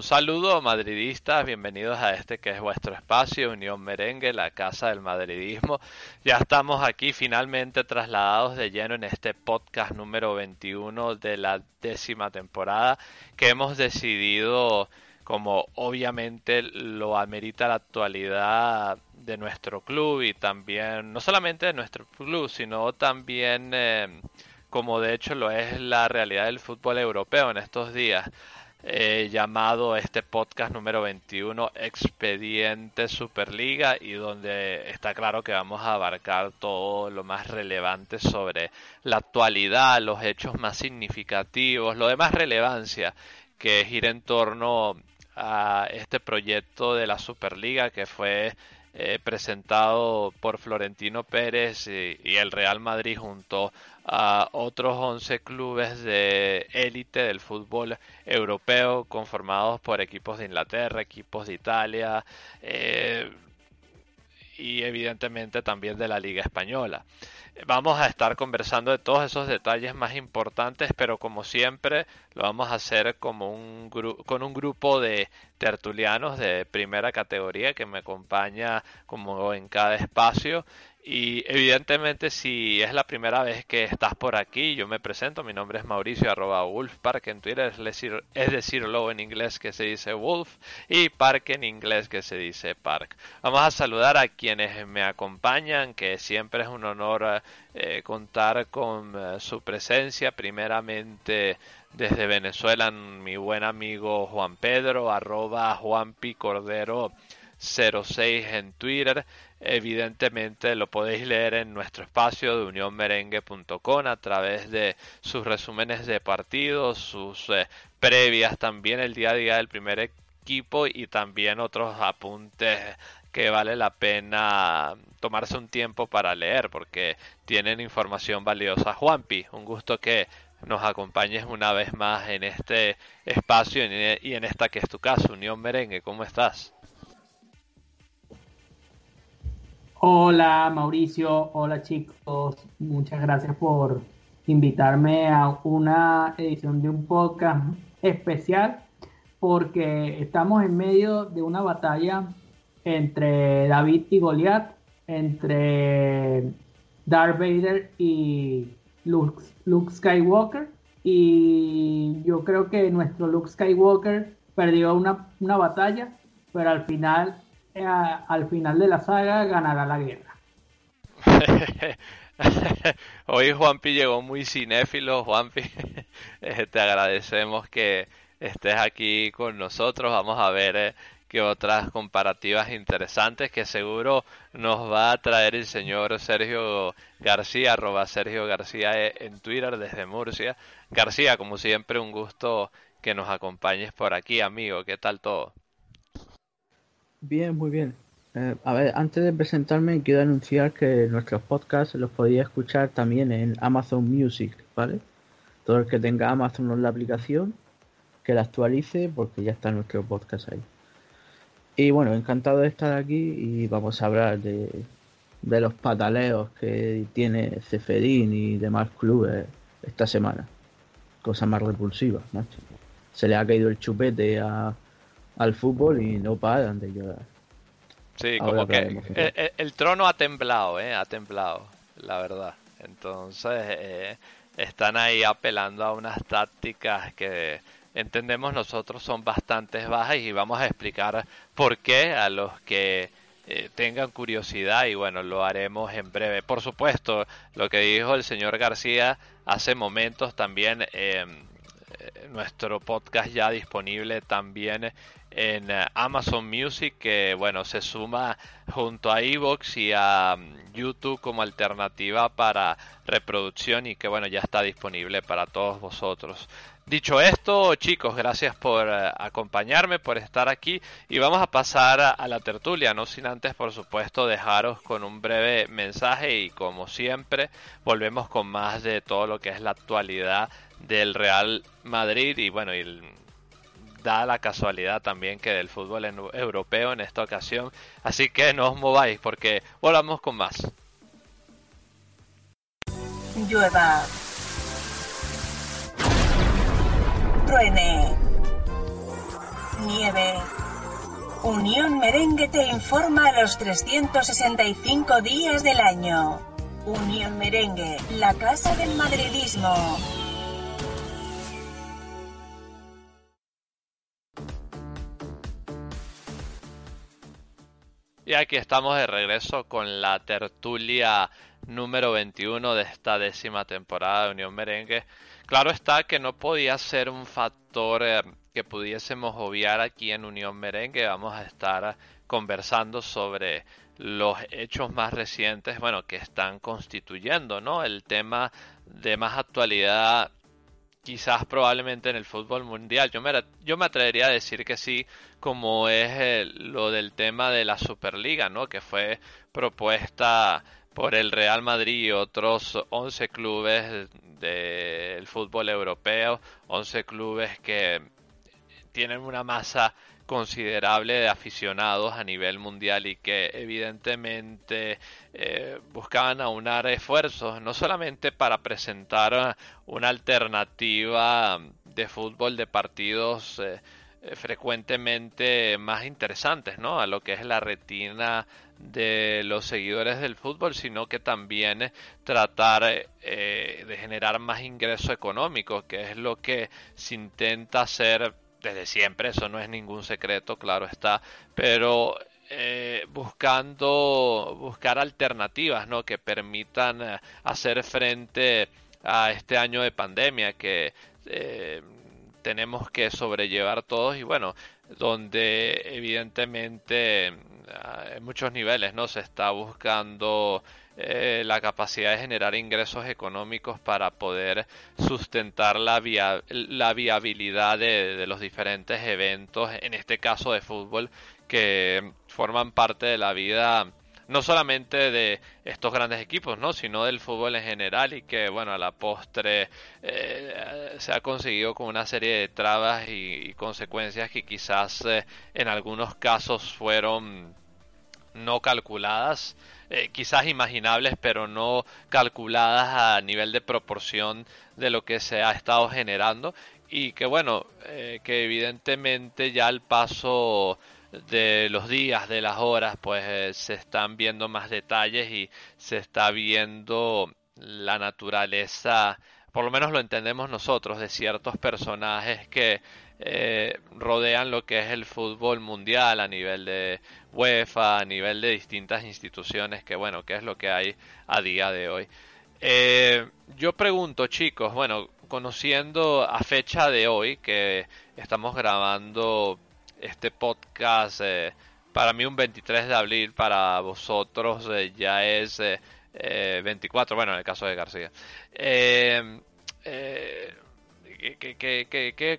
Un saludo madridistas, bienvenidos a este que es vuestro espacio, Unión Merengue, la casa del madridismo. Ya estamos aquí finalmente trasladados de lleno en este podcast número 21 de la décima temporada que hemos decidido, como obviamente lo amerita la actualidad de nuestro club y también, no solamente de nuestro club, sino también eh, como de hecho lo es la realidad del fútbol europeo en estos días eh, llamado este podcast número 21 Expediente Superliga y donde está claro que vamos a abarcar todo lo más relevante sobre la actualidad, los hechos más significativos, lo de más relevancia que gira en torno a este proyecto de la Superliga que fue eh, presentado por Florentino Pérez y, y, el Real Madrid junto a otros 11 clubes de élite del fútbol europeo conformados por equipos de Inglaterra, equipos de Italia eh, y evidentemente también de la Liga Española. Vamos a estar conversando de todos esos detalles más importantes, pero como siempre lo vamos a hacer como un con un grupo de tertulianos de primera categoría que me acompaña como en cada espacio y evidentemente si es la primera vez que estás por aquí, yo me presento, mi nombre es Mauricio arroba Wolfpark en Twitter, es decir, es en inglés que se dice Wolf y Park en inglés que se dice Park. Vamos a saludar a quienes me acompañan, que siempre es un honor eh, contar con eh, su presencia, primeramente desde Venezuela, mi buen amigo Juan Pedro, arroba Juanpi Cordero 06 en Twitter. Evidentemente lo podéis leer en nuestro espacio de unionmerengue.com a través de sus resúmenes de partidos, sus eh, previas también el día a día del primer equipo y también otros apuntes que vale la pena tomarse un tiempo para leer porque tienen información valiosa. Juanpi, un gusto que nos acompañes una vez más en este espacio y en esta que es tu casa, Unión Merengue. ¿Cómo estás? Hola Mauricio, hola chicos, muchas gracias por invitarme a una edición de un podcast especial porque estamos en medio de una batalla entre David y Goliat, entre Darth Vader y Luke, Skywalker. Y yo creo que nuestro Luke Skywalker perdió una, una batalla, pero al final eh, al final de la saga ganará la guerra. Hoy Juanpi llegó muy cinéfilo, Juanpi. Eh, te agradecemos que estés aquí con nosotros. Vamos a ver eh, qué otras comparativas interesantes que seguro nos va a traer el señor Sergio García, Sergio García en Twitter desde Murcia. García, como siempre, un gusto que nos acompañes por aquí, amigo. ¿Qué tal todo? Bien, muy bien. Eh, a ver, antes de presentarme, quiero anunciar que nuestros podcasts los podéis escuchar también en Amazon Music, ¿vale? Todo el que tenga Amazon en la aplicación, que la actualice porque ya está nuestro podcast ahí. Y bueno, encantado de estar aquí y vamos a hablar de, de los pataleos que tiene Ceferín y demás clubes esta semana. Cosa más repulsiva, macho. Se le ha caído el chupete a al fútbol y no paran de llorar. Sí, como que el, trono ha temblado, ¿eh? Ha temblado, la verdad. Entonces, eh, están ahí apelando a unas tácticas que entendemos nosotros son bastante bajas y vamos a explicar por qué a los que eh, tengan curiosidad y bueno, lo haremos en breve. Por supuesto, lo que dijo el señor García hace momentos también, eh, nuestro podcast ya disponible también en eh, Amazon Music que bueno se suma junto a Evox y a mm, YouTube como alternativa para reproducción y que bueno ya está disponible para todos vosotros. Dicho esto, chicos, gracias por eh, acompañarme, por estar aquí y vamos a pasar a, la tertulia, no sin antes, por supuesto, dejaros con un breve mensaje y como siempre, volvemos con más de todo lo que es la actualidad del Real Madrid y bueno, y da la casualidad también que del fútbol europeo en esta ocasión. Así que no os mováis porque volvamos con más. Llueva. Truene. Unión Merengue te informa los 365 días del año. Unión Merengue, la casa del madridismo. Y aquí estamos de regreso con la tertulia número 21 de esta décima temporada de Unión Merengue. Claro está que no podía ser un factor eh, que pudiésemos obviar aquí en Unión Merengue. Vamos a estar conversando sobre los hechos más recientes, bueno, que están constituyendo, ¿no? El tema de más actualidad, quizás probablemente en el fútbol mundial. Yo me, yo me atrevería a decir que sí, como es lo del tema de la Superliga, ¿no? Que fue propuesta por el Real Madrid y otros 11 clubes del fútbol europeo, 11 clubes que tienen una masa considerable de aficionados a nivel mundial y que evidentemente eh, buscaban aunar esfuerzos no solamente para presentar una alternativa de fútbol de partidos eh, eh, frecuentemente más interesantes ¿no? a lo que es la retina de los seguidores del fútbol, sino que también tratar de generar más ingreso económico, que es lo que se intenta hacer desde siempre, eso no es ningún secreto, claro está, pero eh, buscando buscar alternativas ¿no? que permitan eh, hacer frente a este año de pandemia que eh, tenemos que sobrellevar todos y bueno donde evidentemente en muchos niveles no se está buscando eh, la capacidad de generar ingresos económicos para poder sustentar la, la viabilidad de, los diferentes eventos, en este caso de fútbol, que forman parte de la vida no solamente de estos grandes equipos, ¿no? sino del fútbol en general y que, bueno, a la postre eh, se ha conseguido con una serie de trabas y, consecuencias que quizás eh, en algunos casos fueron no calculadas eh, quizás imaginables, pero no calculadas a nivel de proporción de lo que se ha estado generando. Y que bueno, eh, que evidentemente ya al paso de los días, de las horas, pues eh, se están viendo más detalles y se está viendo la naturaleza, por lo menos lo entendemos nosotros, de ciertos personajes que eh, rodean lo que es el fútbol mundial a nivel de UEFA, a nivel de distintas instituciones, que bueno, que es lo que hay a día de hoy. Eh, yo pregunto, chicos, bueno, conociendo a fecha de hoy que estamos grabando este podcast, eh, para mí un 23 de abril, para vosotros ya es 24, bueno, en el caso de García. Eh,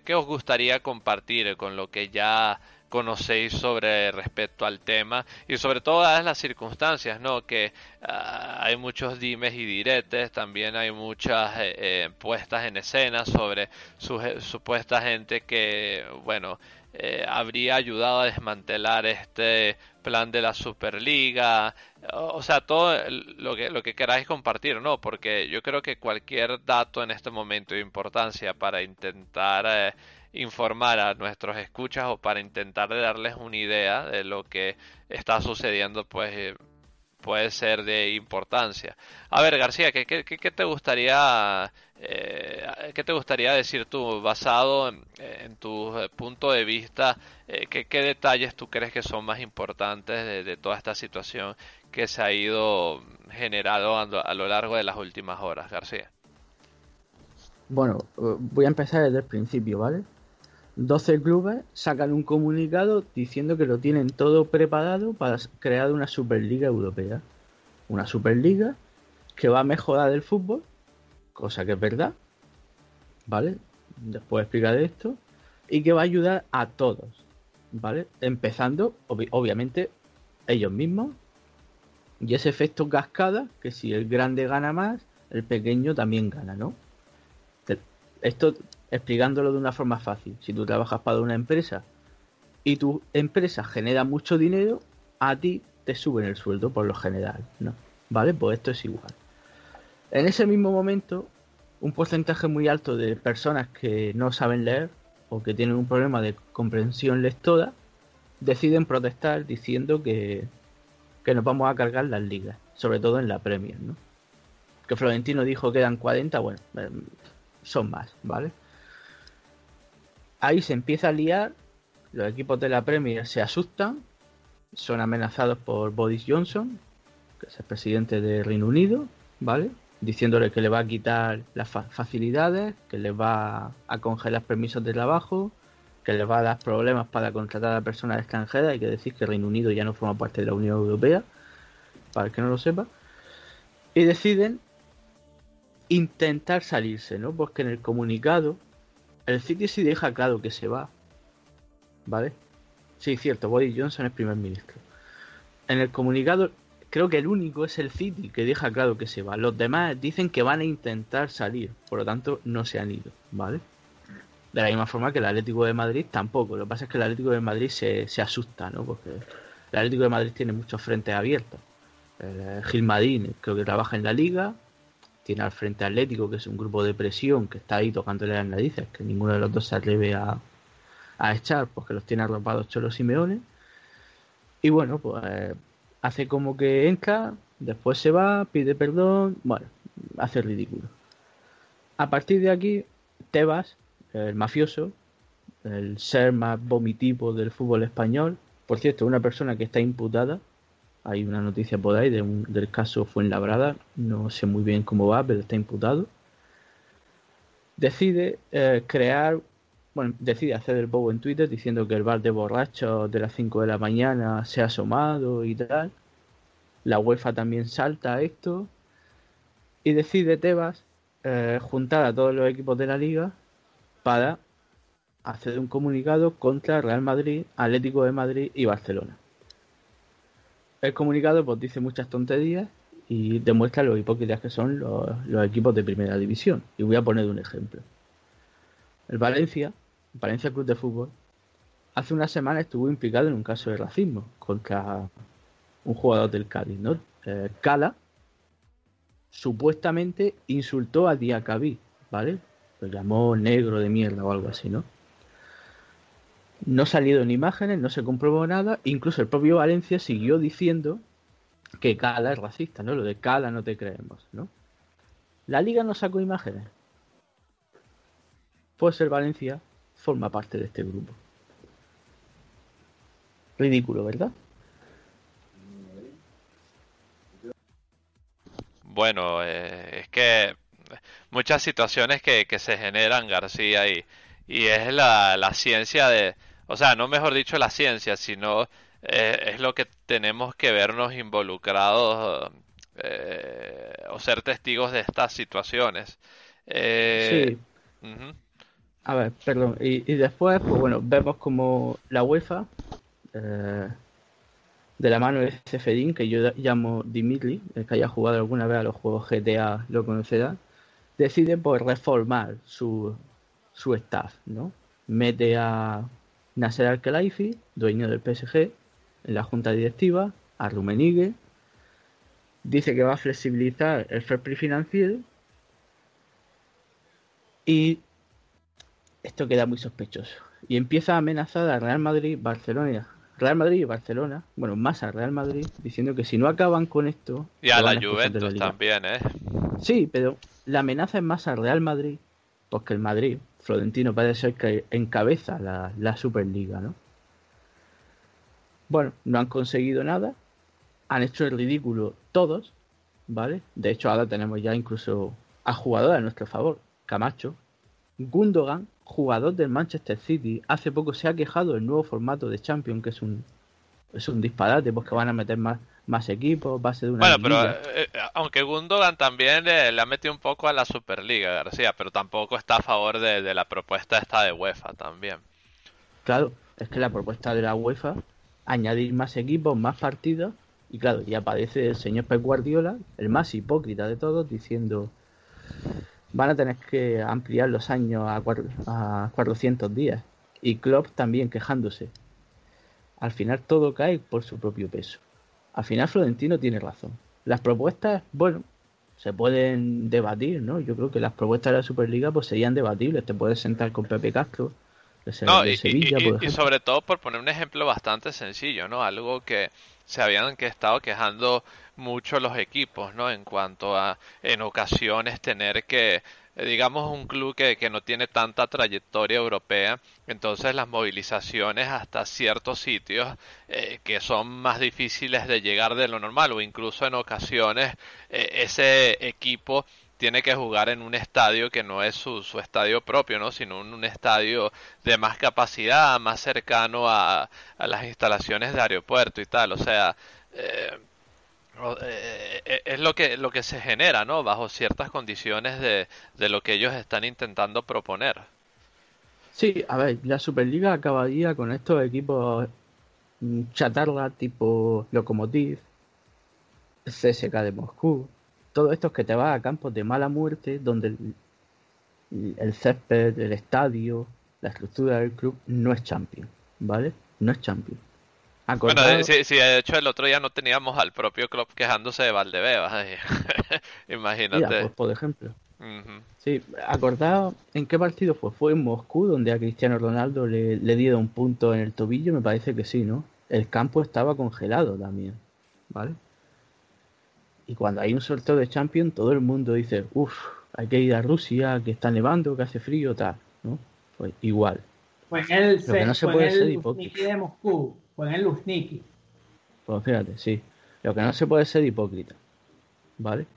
¿qué, os gustaría compartir con lo que ya conocéis sobre respecto al tema y sobre todas las circunstancias, ¿no? Que ah, hay muchos dimes y diretes, también hay muchas eh, eh, puestas en escena sobre su, supuesta gente que, bueno, eh, habría ayudado a desmantelar este plan de la Superliga, o sea, todo lo que, lo que queráis compartir, ¿no? Porque yo creo que cualquier dato en este momento de importancia para intentar eh, informar a nuestros escuchas o para intentar darles una idea de lo que está sucediendo, pues eh, puede ser de importancia. A ver, García, ¿qué, qué, qué te gustaría eh, ¿Qué te gustaría decir tú, basado en, tu eh, punto de vista, eh, ¿qué, detalles tú crees que son más importantes de, toda esta situación que se ha ido generando a, lo largo de las últimas horas, García? Bueno, voy a empezar desde el principio, ¿vale? 12 clubes sacan un comunicado diciendo que lo tienen todo preparado para crear una Superliga Europea. Una Superliga que va a mejorar el fútbol cosa que es verdad, ¿vale? Después explicaré esto, y que va a ayudar a todos, ¿vale? Empezando, obviamente, ellos mismos, y ese efecto cascada, que si el grande gana más, el pequeño también gana, ¿no? Esto explicándolo de una forma fácil. Si tú trabajas para una empresa y tu empresa genera mucho dinero, a ti te suben el sueldo por lo general, ¿no? ¿Vale? Pues esto es igual. En ese mismo momento, un porcentaje muy alto de personas que no saben leer o que tienen un problema de comprensión lectora deciden protestar diciendo que, que nos vamos a cargar las ligas, sobre todo en la Premier, ¿no? Que Florentino dijo que eran 40, bueno, eh, son más, ¿vale? Ahí se empieza a liar, los equipos de la Premier se asustan, son amenazados por Boris Johnson, que es el presidente de Reino Unido, ¿vale? Diciéndole que le va a quitar las facilidades, que le va a congelar permisos de trabajo, que les va a dar problemas para contratar a personas extranjeras. Hay que decir que Reino Unido ya no forma parte de la Unión Europea, para el que no lo sepa. Y deciden intentar salirse, ¿no? Porque en el comunicado el City sí deja claro que se va. ¿Vale? Sí, cierto, Boris Johnson es primer ministro. En el comunicado creo que el único es el City que deja claro que se va. Los demás dicen que van a intentar salir, por lo tanto no se han ido, ¿vale? De la misma forma que el Atlético de Madrid tampoco. Lo que pasa es que el Atlético de Madrid se, se asusta, ¿no? Porque el Atlético de Madrid tiene muchos frentes abiertos. El Gil creo que trabaja en la liga, tiene al Frente Atlético, que es un grupo de presión que está ahí tocándole las narices, que ninguno de los dos se atreve a, echar, porque los tiene arropados Cholo Simeone. Y bueno, pues hace como que entra, después se va, pide perdón, bueno, hace ridículo. A partir de aquí, Tebas, el mafioso, el ser más vomitivo del fútbol español, por cierto, una persona que está imputada hay una noticia por ahí del caso Fuenlabrada, no sé muy bien cómo va, pero está imputado. Decide eh, crear, bueno, decide hacer el bobo en Twitter diciendo que el bar de borrachos de las 5 de la mañana se ha asomado y tal. La UEFA también salta a esto. Y decide Tebas eh, juntar a todos los equipos de la liga para hacer un comunicado contra Real Madrid, Atlético de Madrid y Barcelona el comunicado pues dice muchas tonterías y demuestra lo hipócritas que son los, equipos de primera división. Y voy a poner un ejemplo. El Valencia, Valencia Club de Fútbol, hace una semana estuvo implicado en un caso de racismo contra un jugador del Cádiz, ¿no? Eh, Cala supuestamente insultó a Diacabí, ¿vale? Lo llamó negro de mierda o algo así, ¿no? No salieron imágenes, no se comprobó nada, incluso el propio Valencia siguió diciendo que Cala es racista, ¿no? Lo de Cala no te creemos, ¿no? La liga no sacó imágenes. Pues el Valencia forma parte de este grupo. Ridículo, ¿verdad? Bueno, eh, es que muchas situaciones que, se generan, García, y, y es la, la ciencia de, o sea, no mejor dicho la ciencia, sino eh, es lo que tenemos que vernos involucrados eh, o ser testigos de estas situaciones. Eh, sí. A ver, perdón. Y, después, pues bueno, vemos como la UEFA, de la mano de Cefedin, que yo llamo Dimitri, el que haya jugado alguna vez a los juegos GTA lo conocerá, decide pues reformar su, su staff, ¿no? Mete a Nasser Al-Khelaifi, dueño del PSG, en la junta directiva, a Rumenigue, dice que va a flexibilizar el fair play financiero y esto queda muy sospechoso. Y empieza a amenazar a Real Madrid, Barcelona, Real Madrid y Barcelona, bueno, más a Real Madrid, diciendo que si no acaban con esto... Y a la Juventus también, ¿eh? Sí, pero la amenaza es más al Real Madrid, porque el Madrid Florentino parece ser que encabeza la, Superliga, ¿no? Bueno, no han conseguido nada, han hecho el ridículo todos, ¿vale? De hecho, ahora tenemos ya incluso a jugadores a nuestro favor. Camacho, Gundogan, jugador del Manchester City, hace poco se ha quejado del nuevo formato de Champions, que es un, es un disparate, porque van a meter más, más equipos, base de una. Bueno, pero eh, eh, aunque Gundogan también le, ha metido un poco a la Superliga, García, pero tampoco está a favor de, la propuesta esta de UEFA también. Claro, es que la propuesta de la UEFA, añadir más equipos, más partidos, y claro, y aparece el señor Pep Guardiola, el más hipócrita de todos, diciendo van a tener que ampliar los años a, a 400 días. Y Klopp también quejándose. Al final todo cae por su propio peso al final Florentino tiene razón. Las propuestas, bueno, se pueden debatir, ¿no? Yo creo que las propuestas de la Superliga pues serían debatibles. Te puedes sentar con Pepe Castro, no, y, sobre todo por poner un ejemplo bastante sencillo, ¿no? Algo que se habían que estado quejando mucho los equipos, ¿no? En cuanto a en ocasiones tener que eh, digamos un club que, que no tiene tanta trayectoria europea, entonces las movilizaciones hasta ciertos sitios eh, que son más difíciles de llegar de lo normal o incluso en ocasiones eh, ese equipo tiene que jugar en un estadio que no es su, su estadio propio, ¿no? sino un, un, estadio de más capacidad, más cercano a, a, las instalaciones de aeropuerto y tal. O sea, eh, es lo que, lo que se genera, ¿no? Bajo ciertas condiciones de, de lo que ellos están intentando proponer. Sí, a ver, la Superliga acabaría con estos equipos mm, chatarra tipo Lokomotiv, CSK de Moscú, todo esto es que te vas a campos de mala muerte donde el, césped, el estadio, la estructura del club no es champion, ¿vale? No es champion. Bueno, si, si, de hecho el otro día no teníamos al propio club quejándose de Valdebebas. Imagínate. pues, por ejemplo. Sí, acordado en qué partido fue. Fue en Moscú, donde a Cristiano Ronaldo le, le dieron un punto en el tobillo, me parece que sí, ¿no? El campo estaba congelado también, ¿vale? Y cuando hay un sorteo de Champions, todo el mundo dice, uff, hay que ir a Rusia, que está nevando, que hace frío, tal, ¿no? Pues igual. Pues el, Lo que no se puede ser hipócrita. de Moscú, el Luzniki. Pues fíjate, sí. Lo que no se puede ser hipócrita, ¿vale?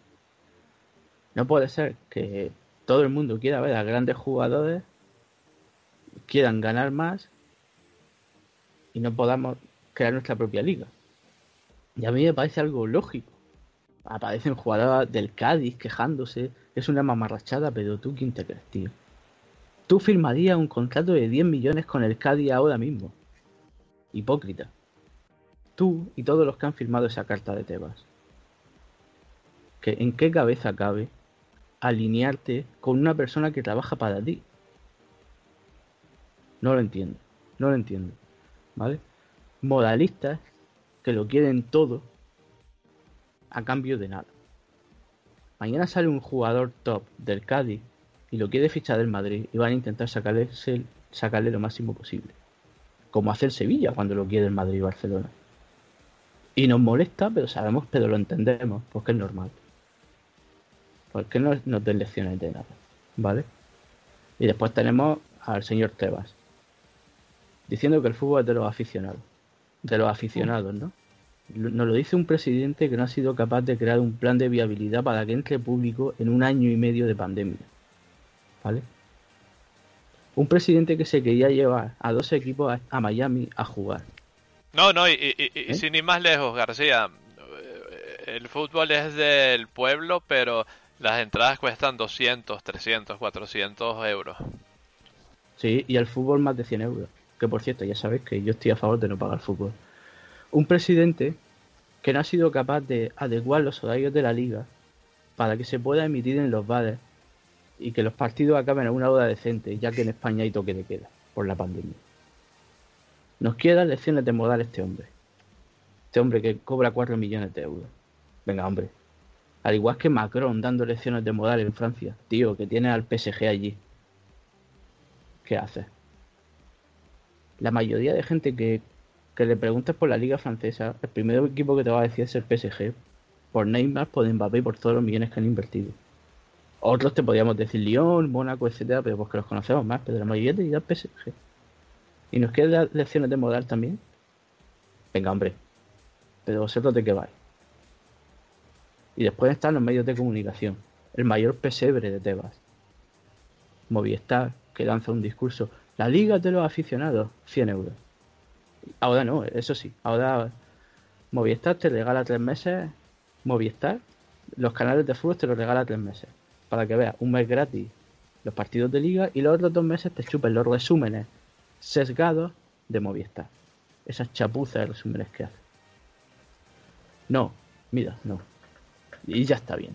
No puede ser que todo el mundo quiera ver a grandes jugadores, quieran ganar más y no podamos crear nuestra propia liga. Y a mí me parece algo lógico aparecen jugadores del Cádiz quejándose. Es una mamarrachada, pero tú, ¿quién te crees, tío? Tú firmarías un contrato de 10 millones con el Cádiz ahora mismo. Hipócrita. Tú y todos los que han firmado esa carta de Tebas. ¿Que ¿En qué cabeza cabe alinearte con una persona que trabaja para ti? No lo entiendo. No lo entiendo. ¿Vale? Moralistas que lo quieren todo a cambio de nada. Mañana sale un jugador top del Cádiz y lo quiere fichar del Madrid y van a intentar sacarle, sacarle lo máximo posible. Como hace el Sevilla cuando lo quiere el Madrid y Barcelona. Y nos molesta, pero sabemos, pero lo entendemos, porque es normal. Porque no nos den lecciones de nada. ¿Vale? Y después tenemos al señor Tebas. Diciendo que el fútbol es de los aficionados. De los aficionados, ¿no? Nos lo dice un presidente que no ha sido capaz de crear un plan de viabilidad para que entre público en un año y medio de pandemia. ¿Vale? Un presidente que se quería llevar a dos equipos a, Miami a jugar. No, no, y, ¿Eh? sin ir más lejos, García, el fútbol es del pueblo, pero las entradas cuestan 200, 300, 400 euros. Sí, y el fútbol más de 100 euros. Que por cierto, ya sabéis que yo estoy a favor de no pagar fútbol. Un presidente que no ha sido capaz de adecuar los horarios de la liga para que se pueda emitir en los bares y que los partidos acaben a una hora decente, ya que en España hay toque de queda por la pandemia. Nos quiere dar lecciones de moral este hombre. Este hombre que cobra 4 millones de euros. Venga, hombre. Al igual que Macron dando lecciones de moral en Francia. Tío, que tiene al PSG allí. ¿Qué hace? La mayoría de gente que que le preguntes por la liga francesa, el primer equipo que te va a decir es el PSG, por Neymar, por Mbappé y por todos los millones que han invertido. Otros te podríamos decir Lyon, Mónaco, etcétera, pero porque los conocemos más, pero la mayoría te dirá PSG. ¿Y nos quiere dar lecciones de moral también? Venga, hombre. Pero vosotros de qué vais. Y después están los medios de comunicación. El mayor pesebre de Tebas. Movistar, que lanza un discurso. La liga de los aficionados, 100 euros. Ahora no, eso sí. Ahora Movistar te regala tres meses. Movistar, los canales de fútbol te los regala tres meses. Para que veas un mes gratis los partidos de liga y los otros dos meses te chupen los resúmenes sesgados de Movistar. Esas chapuzas de resúmenes que hace. No, mira, no. Y ya está bien.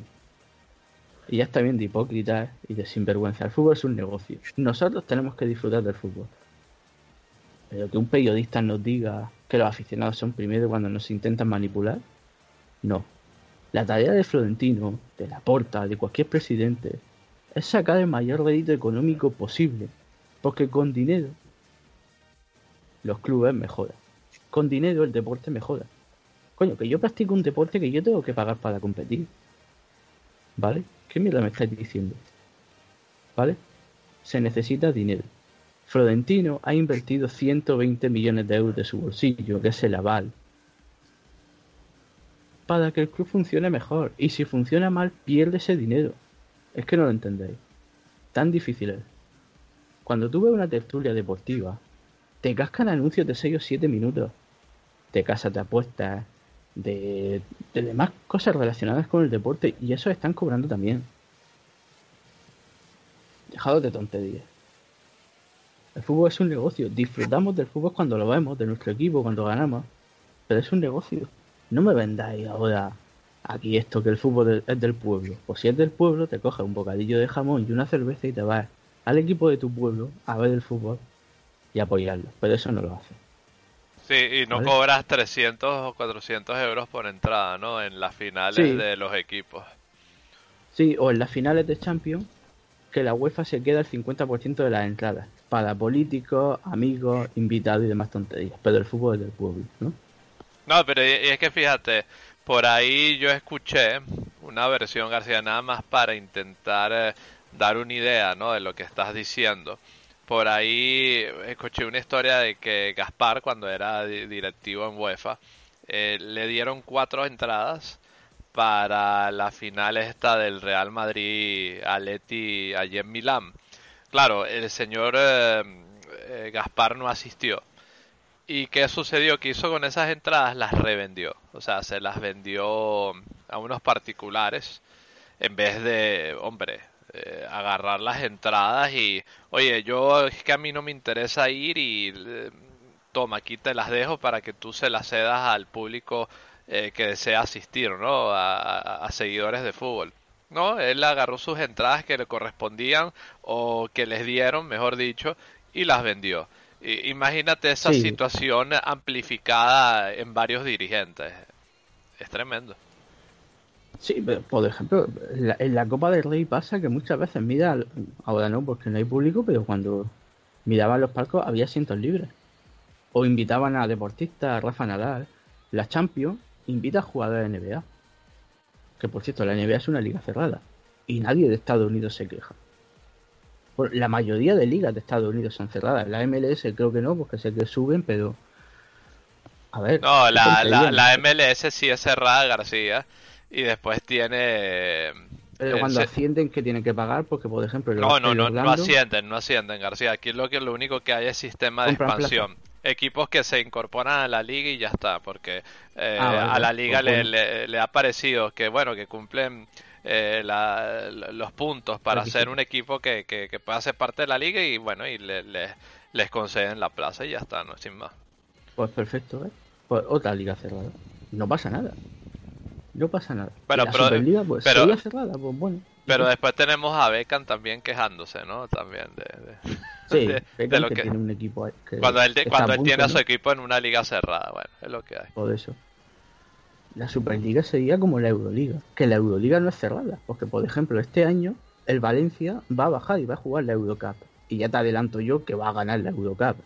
Y ya está bien de hipócrita y de sinvergüenza. El fútbol es un negocio. Nosotros tenemos que disfrutar del fútbol. Pero que un periodista nos diga que los aficionados son primero cuando nos intentan manipular, no. La tarea de Florentino, de la Porta, de cualquier presidente, es sacar el mayor rédito económico posible, porque con dinero los clubes mejora. Con dinero el deporte mejora. Coño, que yo practico un deporte que yo tengo que pagar para competir. ¿Vale? ¿Qué mierda me estáis diciendo? ¿Vale? Se necesita dinero. Florentino ha invertido 120 millones de euros de su bolsillo, que es el aval, para que el club funcione mejor. Y si funciona mal, pierde ese dinero. Es que no lo entendéis. Tan difícil es. Cuando tú ves una tertulia deportiva, te cascan anuncios de 6 o 7 minutos. De casas de apuestas, de, de demás cosas relacionadas con el deporte, y eso están cobrando también. Dejados de tonterías. El fútbol es un negocio. Disfrutamos del fútbol cuando lo vemos, de nuestro equipo, cuando ganamos. Pero es un negocio. No me vendáis ahora aquí esto que el fútbol es del pueblo. Pues si es del pueblo, te coges un bocadillo de jamón y una cerveza y te vas al equipo de tu pueblo a ver el fútbol y apoyarlo. Pero eso no lo hace. Sí, y no cobras 300 o 400 euros por entrada, ¿no? En las finales de los equipos. Sí, o en las finales de Champions, que la UEFA se queda el 50% de las entradas para políticos, amigos, invitados y demás tonterías. Pero el fútbol es del pueblo, ¿no? No, pero es que fíjate, por ahí yo escuché una versión, García, nada más para intentar eh, dar una idea, ¿no? De lo que estás diciendo. Por ahí escuché una historia de que Gaspar, cuando era directivo en UEFA, eh, le dieron cuatro entradas para la final esta del Real Madrid Aleti allí en Milán. Claro, el señor eh, eh, Gaspar no asistió. ¿Y qué sucedió? ¿Qué hizo con esas entradas? Las revendió. O sea, se las vendió a unos particulares en vez de, hombre, eh, agarrar las entradas y, oye, yo es que a mí no me interesa ir y toma, aquí te las dejo para que tú se las cedas al público que desea asistir, ¿no? a seguidores de fútbol. ¿no? Él agarró sus entradas que le correspondían o que les dieron, mejor dicho, y las vendió. Imagínate esa situación amplificada en varios dirigentes. Es tremendo. Sí, pero por ejemplo, en la, Copa del Rey pasa que muchas veces mira, ahora no, porque no hay público, pero cuando miraban los palcos había asientos libres. O invitaban a deportistas, a Rafa Nadal. La Champions invita a jugadores de NBA que por cierto la NBA es una liga cerrada y nadie de Estados Unidos se queja. La mayoría de ligas de Estados Unidos son cerradas. La MLS creo que no, porque sé que suben, pero... A ver. No, la, la, MLS sí es cerrada, García. Y después tiene... Pero cuando ascienden, que tienen que pagar? Porque, por ejemplo... No, no, no, no ascienden, no ascienden, García. Aquí lo, que, lo único que hay es sistema de expansión equipos que se incorporan a la liga y ya está, porque eh, ah, a la liga pues le, ha parecido que, bueno, que cumplen eh, los puntos para ser un equipo que, que, pueda ser parte de la liga y, bueno, y le, les conceden la plaza y ya está, no sin más. Pues perfecto, ¿eh? Pues otra liga cerrada. No pasa nada. No pasa nada. Pero, pero, pues, cerrada, pues bueno. Pero después tenemos a Beckham también quejándose, ¿no? También de, sí, de, lo que tiene un equipo cuando él, cuando él tiene a su equipo en una liga cerrada, bueno, es lo que hay. Por eso. La Superliga sería como la Euroliga, que la Euroliga no es cerrada, porque por ejemplo este año el Valencia va a bajar y va a jugar la Eurocup. Y ya te adelanto yo que va a ganar la Eurocup,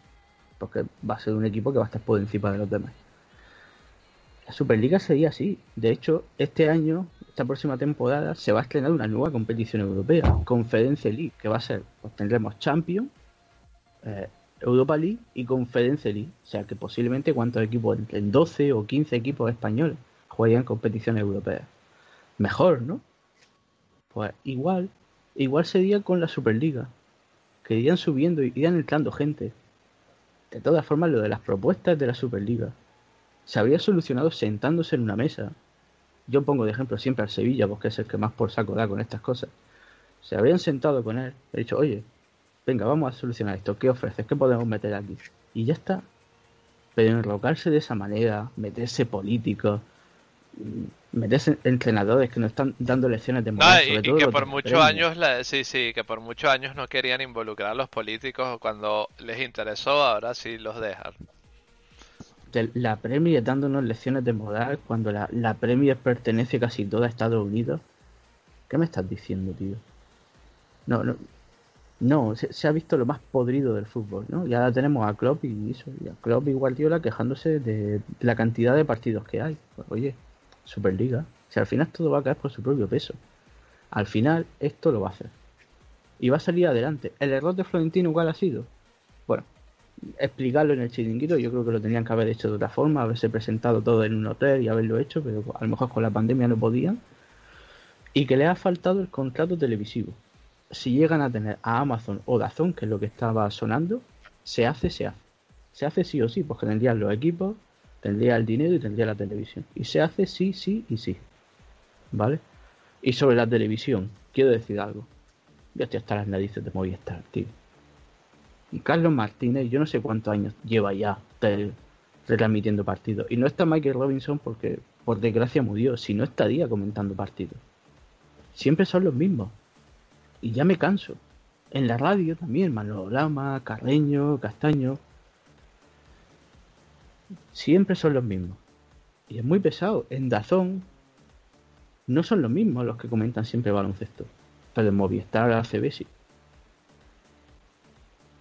porque va a ser un equipo que va a estar por encima de los demás. La Superliga sería así. De hecho, este año esta próxima temporada se va a estrenar una nueva competición europea, Conference League, que va a ser, pues tendremos Champions, eh, Europa League y Conference League. O sea que posiblemente cuántos equipos, en 12 o 15 equipos españoles jugarían competiciones europeas. Mejor, ¿no? Pues igual, igual sería con la Superliga, que irían subiendo y irían entrando gente. De todas formas, lo de las propuestas de la Superliga se habría solucionado sentándose en una mesa yo pongo de ejemplo siempre al Sevilla, porque es el que más por saco da con estas cosas. Se habrían sentado con él, he dicho, oye, venga, vamos a solucionar esto, ¿qué ofreces? ¿Qué podemos meter aquí? Y ya está. Pero enrocarse de esa manera, meterse políticos, meterse entrenadores que no están dando lecciones de moral, y, que por muchos años, sí, sí, que por muchos años no querían involucrar a los políticos cuando les interesó, ahora sí los dejan la Premier dándonos lecciones de moral cuando la, la Premier pertenece casi toda a Estados Unidos. ¿Qué me estás diciendo, tío? No, no, No, se, ha visto lo más podrido del fútbol, ¿no? Ya tenemos a Klopp y eso, y a Klopp y Guardiola quejándose de la cantidad de partidos que hay. Oye, Superliga, si al final todo va a caer por su propio peso. Al final esto lo va a hacer. Y va a salir adelante. ¿El error de Florentino cuál ha sido? Bueno, explicarlo en el chiringuito, yo creo que lo tenían que haber hecho de otra forma, haberse presentado todo en un hotel y haberlo hecho, pero a lo mejor con la pandemia no podían. Y que le ha faltado el contrato televisivo si llegan a tener a Amazon o Dazón, que es lo que estaba sonando, se hace, se hace. Se hace sí o sí, porque tendrían los equipos, tendría el dinero y tendría la televisión. Y se hace sí, sí y sí. ¿Vale? Y sobre la televisión, quiero decir algo. Ya estoy hasta las narices de Movistar, tío. Y Carlos Martínez, yo no sé cuántos años lleva ya retransmitiendo partidos. Y no está Michael Robinson porque, por desgracia, murió. Si no estaría comentando partidos. Siempre son los mismos y ya me canso. En la radio también, Manolo Lama, Carreño, Castaño. Siempre son los mismos. Y es muy pesado. En Dazón no son los mismos los que comentan siempre baloncesto. Pero en Movistar, la CB sí.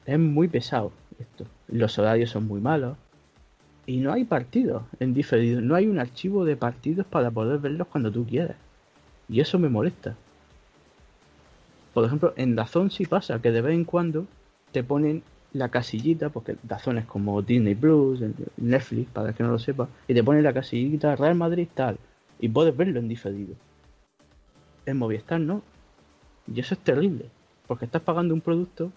Es muy pesado esto. Los horarios son muy malos. Y no hay partidos en diferido. No hay un archivo de partidos para poder verlos cuando tú quieras. Y eso me molesta. Por ejemplo, en Dazón sí pasa que de vez en cuando te ponen la casillita, porque Dazón es como Disney Plus, Netflix, para el que no lo sepa, y te ponen la casillita Real Madrid tal, y puedes verlo en diferido. En Movistar no. Y eso es terrible, porque estás pagando un producto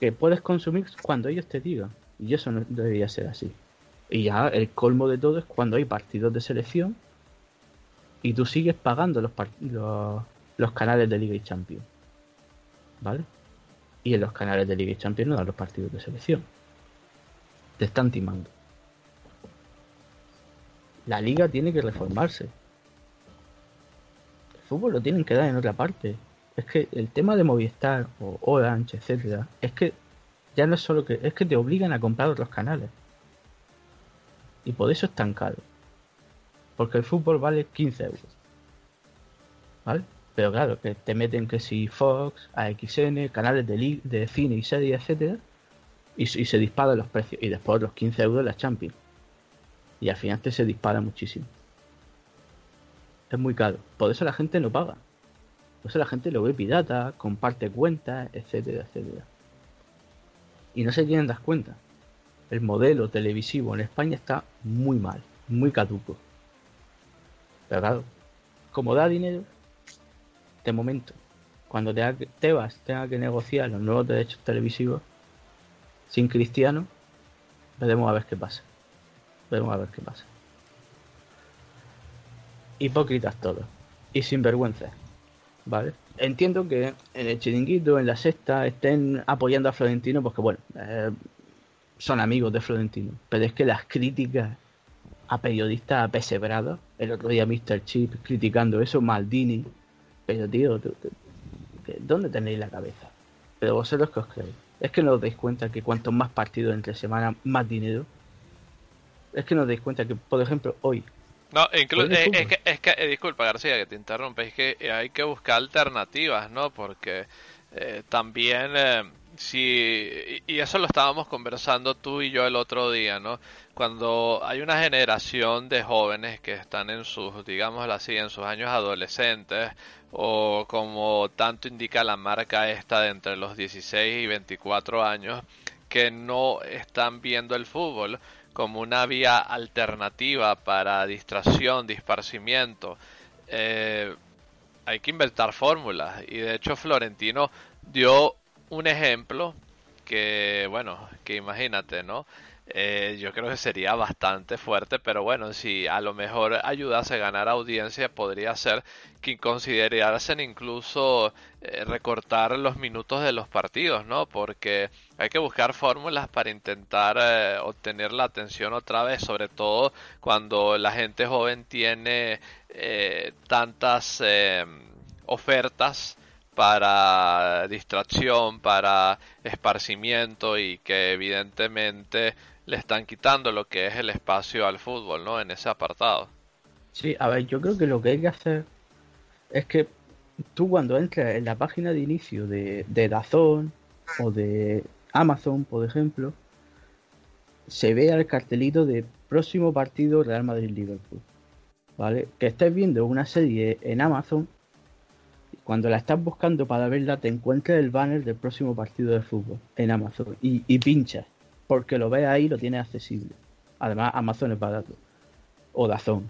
que puedes consumir cuando ellos te digan. Y eso no debería ser así. Y ya el colmo de todo es cuando hay partidos de selección y tú sigues pagando los, los canales de Liga y Champions. ¿Vale? Y en los canales de Liga y Champions no dan los partidos de selección. Te están timando. La liga tiene que reformarse. El fútbol lo tienen que dar en otra parte. Es que el tema de Movistar o Orange, etcétera, es que ya no es solo que es que te obligan a comprar otros canales. Y por eso es tan caro. Porque el fútbol vale 15 euros. ¿Vale? Pero claro, que te meten que si Fox, AXN, canales de, de cine y serie, etcétera, y, se disparan los precios. Y después los 15 euros la Champions. Y al final te se dispara muchísimo. Es muy caro. Por eso la gente no paga. Por eso la gente lo ve pirata, comparte cuentas, etcétera, etcétera. Y no se quieren dar cuenta. El modelo televisivo en España está muy mal, muy caduco. Pero claro, como da dinero, este momento, cuando Tebas tenga que negociar los nuevos derechos televisivos sin Cristiano, veremos a ver qué pasa. Veremos a ver qué pasa. Hipócritas todos. Y sin vergüenza. ¿Vale? Entiendo que en el chiringuito, en la sexta, estén apoyando a Florentino porque, bueno, eh, son amigos de Florentino. Pero es que las críticas a periodistas apesebrados, el otro día Mr. Chip criticando eso, Maldini, pero tío, ¿dónde tenéis la cabeza? Pero vosotros que os creéis. Es que no os dais cuenta que cuanto más partidos entre semana, más dinero. Es que no os dais cuenta que, por ejemplo, hoy. No, incluso es, que, es que eh, disculpa García que te interrumpe, es que hay que buscar alternativas, ¿no? Porque eh, también Sí, y eso lo estábamos conversando tú y yo el otro día, ¿no? Cuando hay una generación de jóvenes que están en sus, digamos así, en sus años adolescentes, o como tanto indica la marca esta de entre los 16 y 24 años, que no están viendo el fútbol como una vía alternativa para distracción, disparcimiento. Eh, hay que inventar fórmulas y de hecho Florentino dio un ejemplo que, bueno, que imagínate, ¿no? Eh, yo creo que sería bastante fuerte, pero bueno, si a lo mejor ayudase a ganar audiencia, podría ser que considerasen incluso eh, recortar los minutos de los partidos, ¿no? Porque hay que buscar fórmulas para intentar eh, obtener la atención otra vez, sobre todo cuando la gente joven tiene tantas ofertas para distracción, para esparcimiento y que evidentemente le están quitando lo que es el espacio al fútbol, ¿no? En ese apartado. Sí, a ver, yo creo que lo que hay que hacer es que tú cuando entras en la página de inicio de, de Dazón o de Amazon, por ejemplo, se ve el cartelito de próximo partido Real Madrid-Liverpool. ¿Vale? Que estés viendo una serie en Amazon, cuando la estás buscando para verla, te encuentras el banner del próximo partido de fútbol en Amazon y, y pinchas, porque lo ves ahí y lo tienes accesible. Además, Amazon es barato. O Dazón.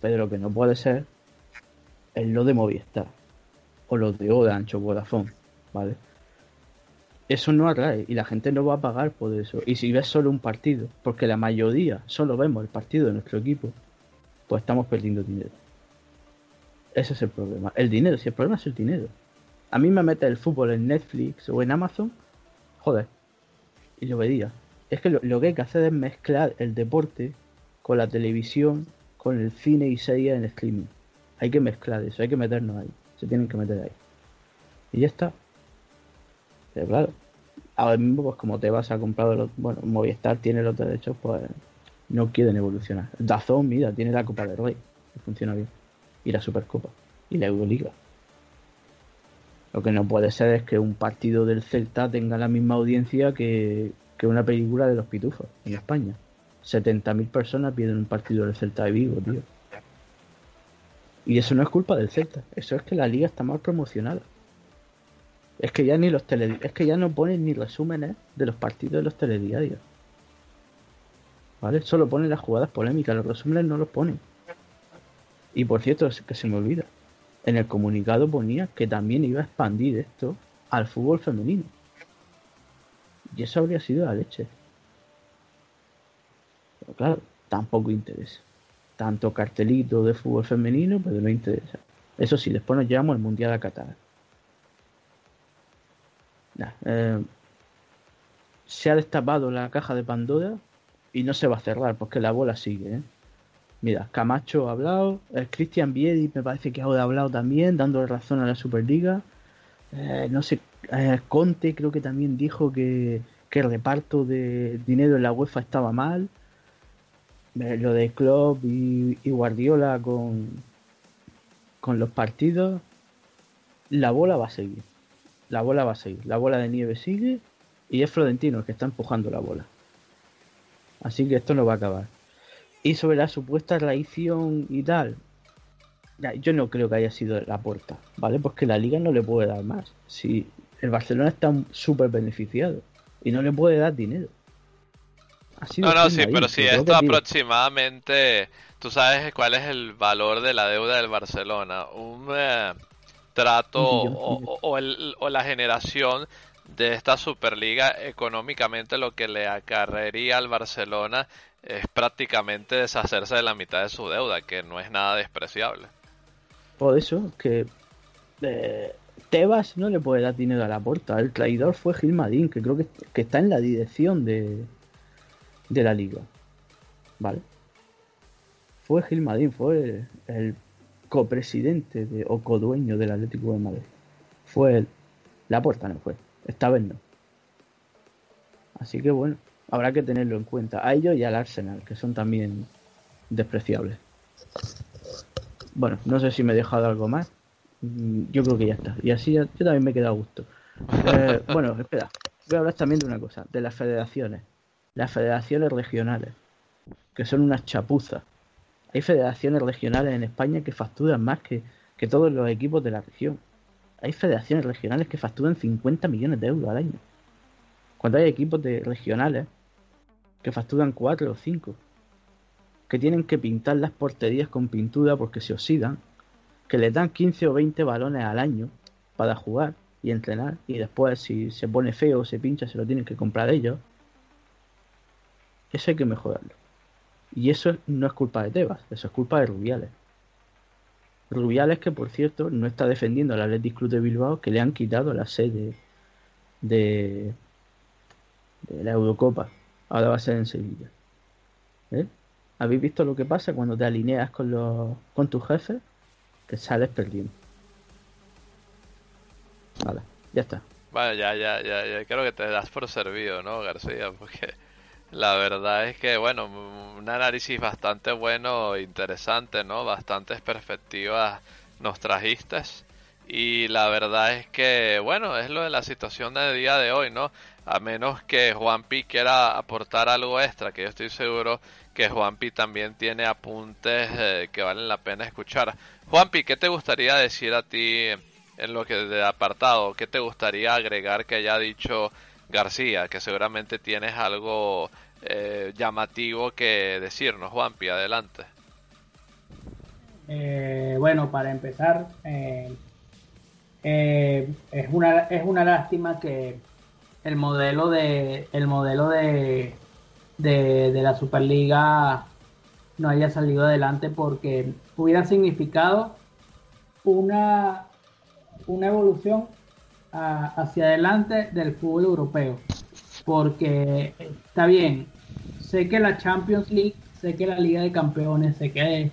Pero lo que no puede ser es lo de Movistar. O lo de Orange o Vodafone. ¿Vale? Eso no atrae y la gente no va a pagar por eso. Y si ves solo un partido, porque la mayoría solo vemos el partido de nuestro equipo, pues estamos perdiendo dinero. Ese es el problema. El dinero, si el problema es el dinero. A mí me mete el fútbol en Netflix o en Amazon, joder, y lo vería. Es que lo, que hay que hacer es mezclar el deporte con la televisión, con el cine y series en streaming. Hay que mezclar eso, hay que meternos ahí. Se tienen que meter ahí. Y ya está. Pero claro, ahora mismo, pues como te vas a comprar, los, bueno, Movistar tiene los derechos, pues no quieren evolucionar. Dazón, mira, tiene la Copa del Rey, funciona bien. Y la Supercopa. Y la Euroliga. Lo que no puede ser es que un partido del Celta tenga la misma audiencia que, que una película de los pitufos en España. 70.000 personas vienen un partido del Celta de Vigo, tío. Y eso no es culpa del Celta, eso es que la liga está mal promocionada. Es que ya ni los es que ya no ponen ni resúmenes de los partidos de los telediarios. ¿Vale? Solo ponen las jugadas polémicas, los resúmenes no los ponen. Y por cierto, es que se me olvida. En el comunicado ponía que también iba a expandir esto al fútbol femenino. Y eso habría sido la leche. Pero claro, tampoco interesa. Tanto cartelito de fútbol femenino, pero no interesa. Eso sí, después nos llevamos al Mundial a Qatar. Eh, se ha destapado la caja de Pandora y no se va a cerrar porque la bola sigue. ¿eh? Mira, Camacho ha hablado, eh, Cristian Viedi me parece que ha hablado también, dándole razón a la Superliga. Eh, no sé, eh, Conte creo que también dijo que, que el reparto de dinero en la UEFA estaba mal. Eh, lo de Klopp y, y Guardiola con, con los partidos, la bola va a seguir. La bola va a seguir. La bola de nieve sigue y es Florentino el que está empujando la bola. Así que esto no va a acabar. Y sobre la supuesta traición y tal, ya, yo no creo que haya sido la puerta, ¿vale? Porque la liga no le puede dar más. Si el Barcelona está súper beneficiado y no le puede dar dinero. Sido No, no, sí, pero si esto aproximadamente, tú sabes cuál es el valor de la deuda del Barcelona, un eh, trato o, sí. o- o el- o la generación de esta Superliga económicamente lo que le acarrearía al Barcelona es prácticamente deshacerse de la mitad de su deuda, que no es nada despreciable. Por eso, que eh, Tebas no le puede dar dinero a la puerta. El traidor fue Gilmadín, que creo que, que está en la dirección de, de la liga. ¿Vale? Fue Gilmadín, fue el, copresidente de, o codueño del Atlético de Madrid. Fue él. La puerta no fue. Esta vez no. Así que bueno, habrá que tenerlo en cuenta. A ellos y al Arsenal, que son también despreciables. Bueno, no sé si me he dejado algo más. Mm, Yo creo que ya está. Y así ya- yo también me he quedado a gusto. Eh, bueno, espera. Voy a hablar también de una cosa, de las federaciones. Las federaciones regionales, que son unas chapuzas. Hay federaciones regionales en España que facturan más que, que todos los equipos de la región. Hay federaciones regionales que facturan 50 millones de euros al año. Cuando hay equipos de regionales que facturan 4 o 5 que tienen que pintar las porterías con pintura porque se oxidan, que les dan 15 o 20 balones al año para jugar y entrenar, y después si se pone feo o se pincha se lo tienen que comprar ellos. Eso hay que mejorarlo. Y eso no es culpa de Tebas, eso es culpa de Rubiales. Rubiales que por cierto no está defendiendo al Athletic Club de Bilbao que le han quitado la sede de, de la Eurocopa. Ahora va a ser en Sevilla. ¿Eh? ¿Habéis visto lo que pasa cuando te alineas con los con tus jefes? Que sales perdiendo. Vale, ya está. Bueno, ya, ya, ya, ya creo que te das por servido, ¿no, García? Porque la verdad es que, bueno, un análisis bastante bueno, interesante, ¿no? Bastantes perspectivas nos trajiste. Y la verdad es que, bueno, es lo de la situación del día de hoy, ¿no? A menos que Juanpi quiera aportar algo extra, que yo estoy seguro que Juanpi también tiene apuntes eh, que valen la pena escuchar. Juanpi, ¿qué te gustaría decir a ti en lo que de apartado? ¿Qué te gustaría agregar que haya dicho García? Que seguramente tienes algo eh, llamativo que decirnos, Juanpi, adelante. Eh, bueno, para empezar, eh, es, una, es una lástima que el modelo de el modelo de, de, de, la Superliga no haya salido adelante porque hubiera significado una, una evolución hacia adelante del fútbol europeo. Porque está bien, sé que la Champions League, sé que la Liga de Campeones, sé que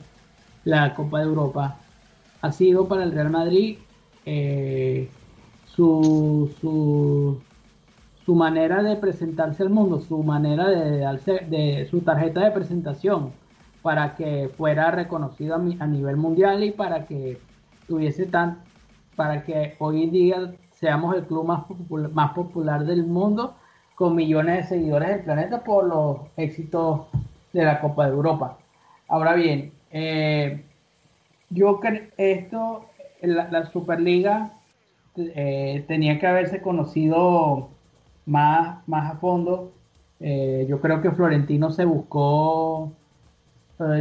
la Copa de Europa ha sido para el Real Madrid eh, su, su, su, manera de presentarse al mundo, su manera de darse, de su tarjeta de presentación para que fuera reconocido a, nivel mundial y para que tuviese tan, para que hoy día seamos el club más más popular del mundo con millones de seguidores del planeta por los éxitos de la Copa de Europa. Ahora bien, eh, yo creo esto, la, Superliga eh, tenía que haberse conocido más, más a fondo. Eh, yo creo que Florentino se buscó,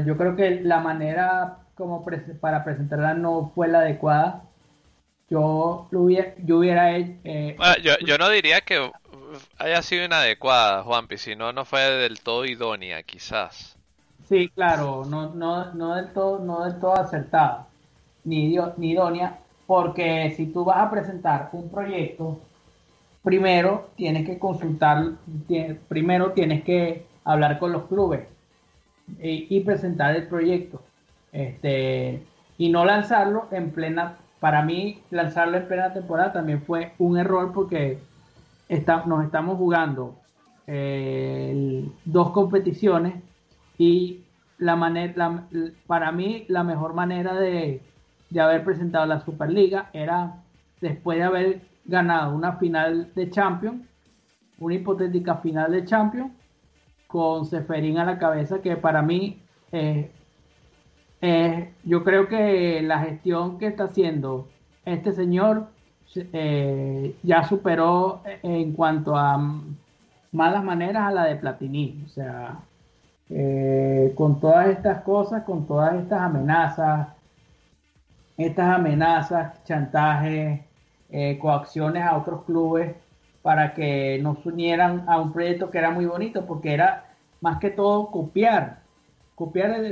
yo creo que la manera como para presentarla no fue la adecuada. Yo, lo hubiera, yo hubiera hecho... yo, yo no diría que haya sido inadecuada, Juanpi, si no, no fue del todo idónea, quizás. Sí, claro, no, no, no, del, todo, no del todo acertada, ni, ni idónea, porque si tú vas a presentar un proyecto, primero tienes que consultar, primero tienes que hablar con los clubes y, presentar el proyecto. Este, y no lanzarlo en plena, para mí lanzarlo en plena temporada también fue un error porque nos estamos jugando eh, dos competiciones y la manera, para mí la mejor manera de, haber presentado la Superliga era después de haber ganado una final de Champions, una hipotética final de Champions, con Seferín a la cabeza, que para mí eh, yo creo que la gestión que está haciendo este señor eh, ya superó en cuanto a malas maneras a la de Platini. O sea, eh, con todas estas cosas, con todas estas amenazas, estas amenazas, chantajes, eh, coacciones a otros clubes para que nos unieran a un proyecto que era muy bonito, porque era más que todo copiar, copiar el,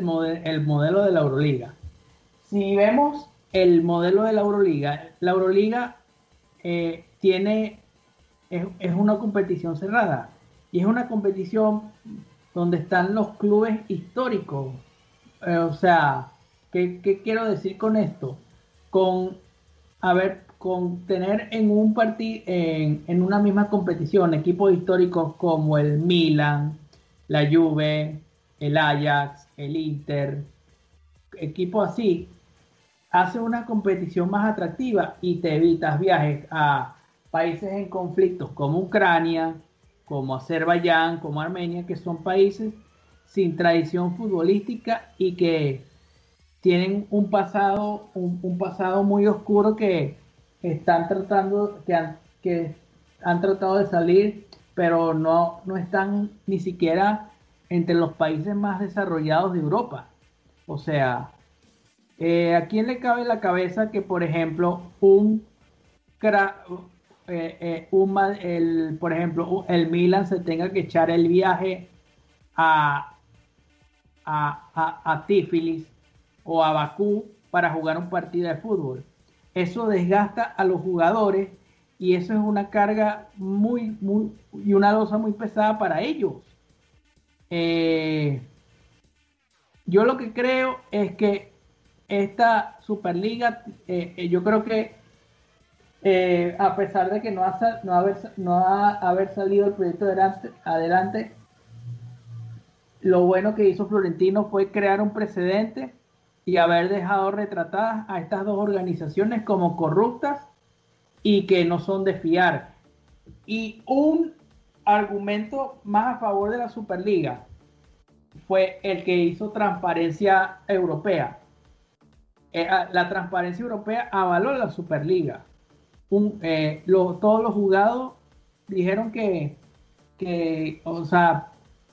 el modelo de la Euroliga. Si vemos el modelo de la Euroliga, la Euroliga eh, tiene, es, una competición cerrada y es una competición donde están los clubes históricos. Eh, o sea, ¿qué, quiero decir con esto? Con, a ver, con tener en un partido, en, en, una misma competición, equipos históricos como el Milan, la Juve, el Ajax, el Inter, equipos así, hace una competición más atractiva y te evitas viajes a países en conflictos como Ucrania, como Azerbaiyán, como Armenia, que son países sin tradición futbolística y que tienen un pasado, un, pasado muy oscuro que están tratando, que han, que han tratado de salir, pero no, no están ni siquiera entre los países más desarrollados de Europa. O sea, eh, ¿A quién le cabe la cabeza que, por ejemplo, un, eh, eh, el, por ejemplo, el Milan se tenga que echar el viaje a, a, a, Tiflis o a Bakú para jugar un partido de fútbol? Eso desgasta a los jugadores y eso es una carga muy, muy y una losa muy pesada para ellos. yo lo que creo es que esta Superliga, eh, eh, yo creo que eh, a pesar de que no ha, no haber, no ha haber salido el proyecto adelante, adelante, lo bueno que hizo Florentino fue crear un precedente y haber dejado retratadas a estas dos organizaciones como corruptas y que no son de fiar. Y un argumento más a favor de la Superliga fue el que hizo transparencia europea. Eh, la transparencia europea avaló la Superliga. Eh, todos los jugados dijeron que, que o sea,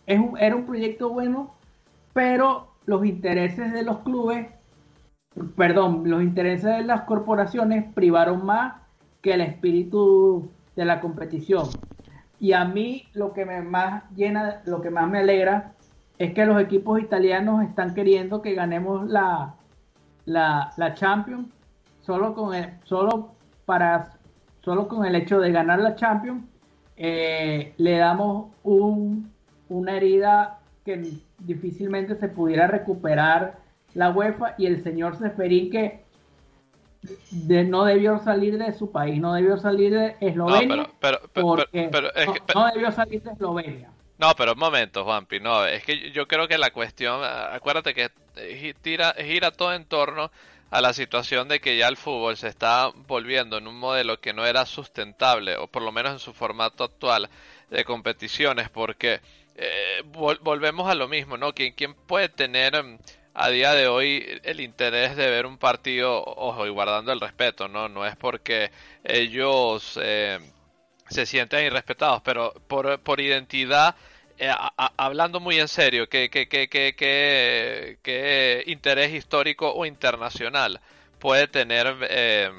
es era un proyecto bueno, pero los intereses de los clubes, perdón, los intereses de las corporaciones privaron más que el espíritu de la competición. Y a mí lo que me más llena, lo que más me alegra es que los equipos italianos están queriendo que ganemos la, la, la Champions solo con el, solo para solo con el hecho de ganar la Champions eh, le damos un, una herida que difícilmente se pudiera recuperar la UEFA y el señor Seferín que de, no debió salir de su país, no debió salir de Eslovenia. pero, porque no, debió salir de Eslovenia. No, pero un momento, Juanpi, no, es que yo creo que la cuestión, acuérdate que gira, gira todo en torno a la situación de que ya el fútbol se está volviendo en un modelo que no era sustentable, o por lo menos en su formato actual de competiciones, porque eh, volvemos a lo mismo, ¿no? ¿Quién, puede tener em, a día de hoy el interés de ver un partido, ojo, y guardando el respeto, ¿no? No es porque ellos eh, se sienten irrespetados, pero por, identidad, eh, hablando muy en serio, ¿qué, interés histórico o internacional puede tener eh,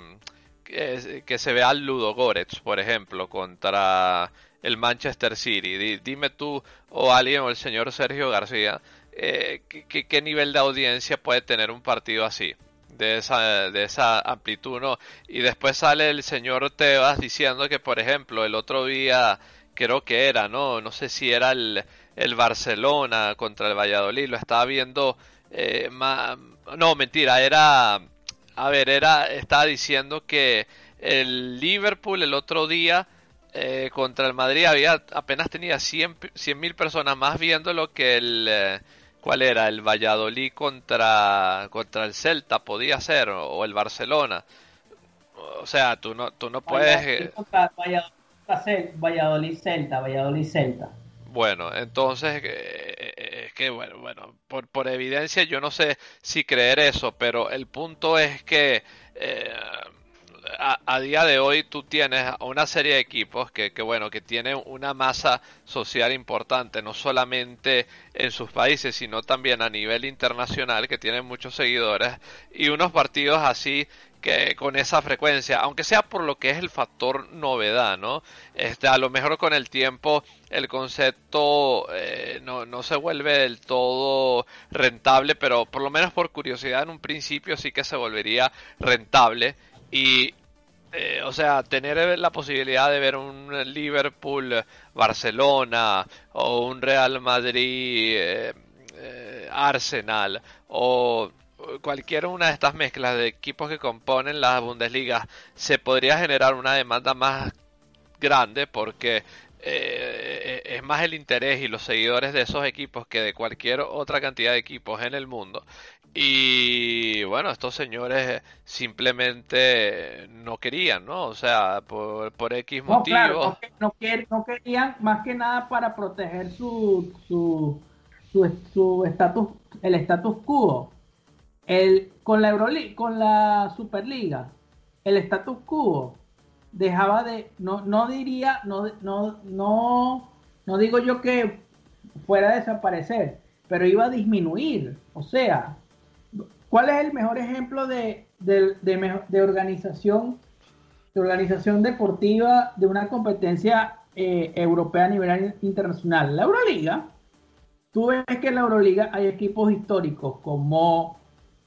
que, se vea al Ludo Goretz, por ejemplo, contra el Manchester City? Dime tú o alguien o el señor Sergio García eh, ¿qué, nivel de audiencia puede tener un partido así, de esa, de esa amplitud, ¿no? Y después sale el señor Tebas diciendo que, por ejemplo, el otro día, creo que era, ¿no? No sé si era el, el Barcelona contra el Valladolid, lo estaba viendo, eh, no, mentira, era, a ver, era, estaba diciendo que el Liverpool el otro día eh, contra el Madrid había apenas tenía 100 mil personas más viendo lo que el eh, ¿Cuál era? ¿El Valladolid contra, contra el Celta? ¿Podía ser? ¿O el Barcelona? O sea, tú no, tú no puedes... Valladolid, Celta, Valladolid Celta. Bueno, entonces, eh, es que, bueno, bueno, por, por evidencia yo no sé si creer eso, pero el punto es que eh, a, día de hoy tú tienes una serie de equipos que, que, bueno que tienen una masa social importante no solamente en sus países sino también a nivel internacional que tienen muchos seguidores y unos partidos así que con esa frecuencia aunque sea por lo que es el factor novedad no este a lo mejor con el tiempo el concepto eh, no, no se vuelve del todo rentable pero por lo menos por curiosidad en un principio sí que se volvería rentable y, eh, o sea, tener la posibilidad de ver un Liverpool Barcelona o un Real Madrid eh, eh, Arsenal o cualquier una de estas mezclas de equipos que componen la Bundesliga se podría generar una demanda más grande porque es más el interés y los seguidores de esos equipos que de cualquier otra cantidad de equipos en el mundo y bueno, estos señores simplemente no querían, ¿no? O sea, por, por X no, motivo. no, querían más que nada para proteger su su su estatus, el status quo. El, con la Euroliga, con la Superliga, el status quo dejaba de, no, no diría, no, no, no, no digo yo que fuera a desaparecer, pero iba a disminuir. O sea, ¿Cuál es el mejor ejemplo de, organización, de organización deportiva de una competencia eh, europea a nivel internacional? La Euroliga. Tú ves que en la Euroliga hay equipos históricos como,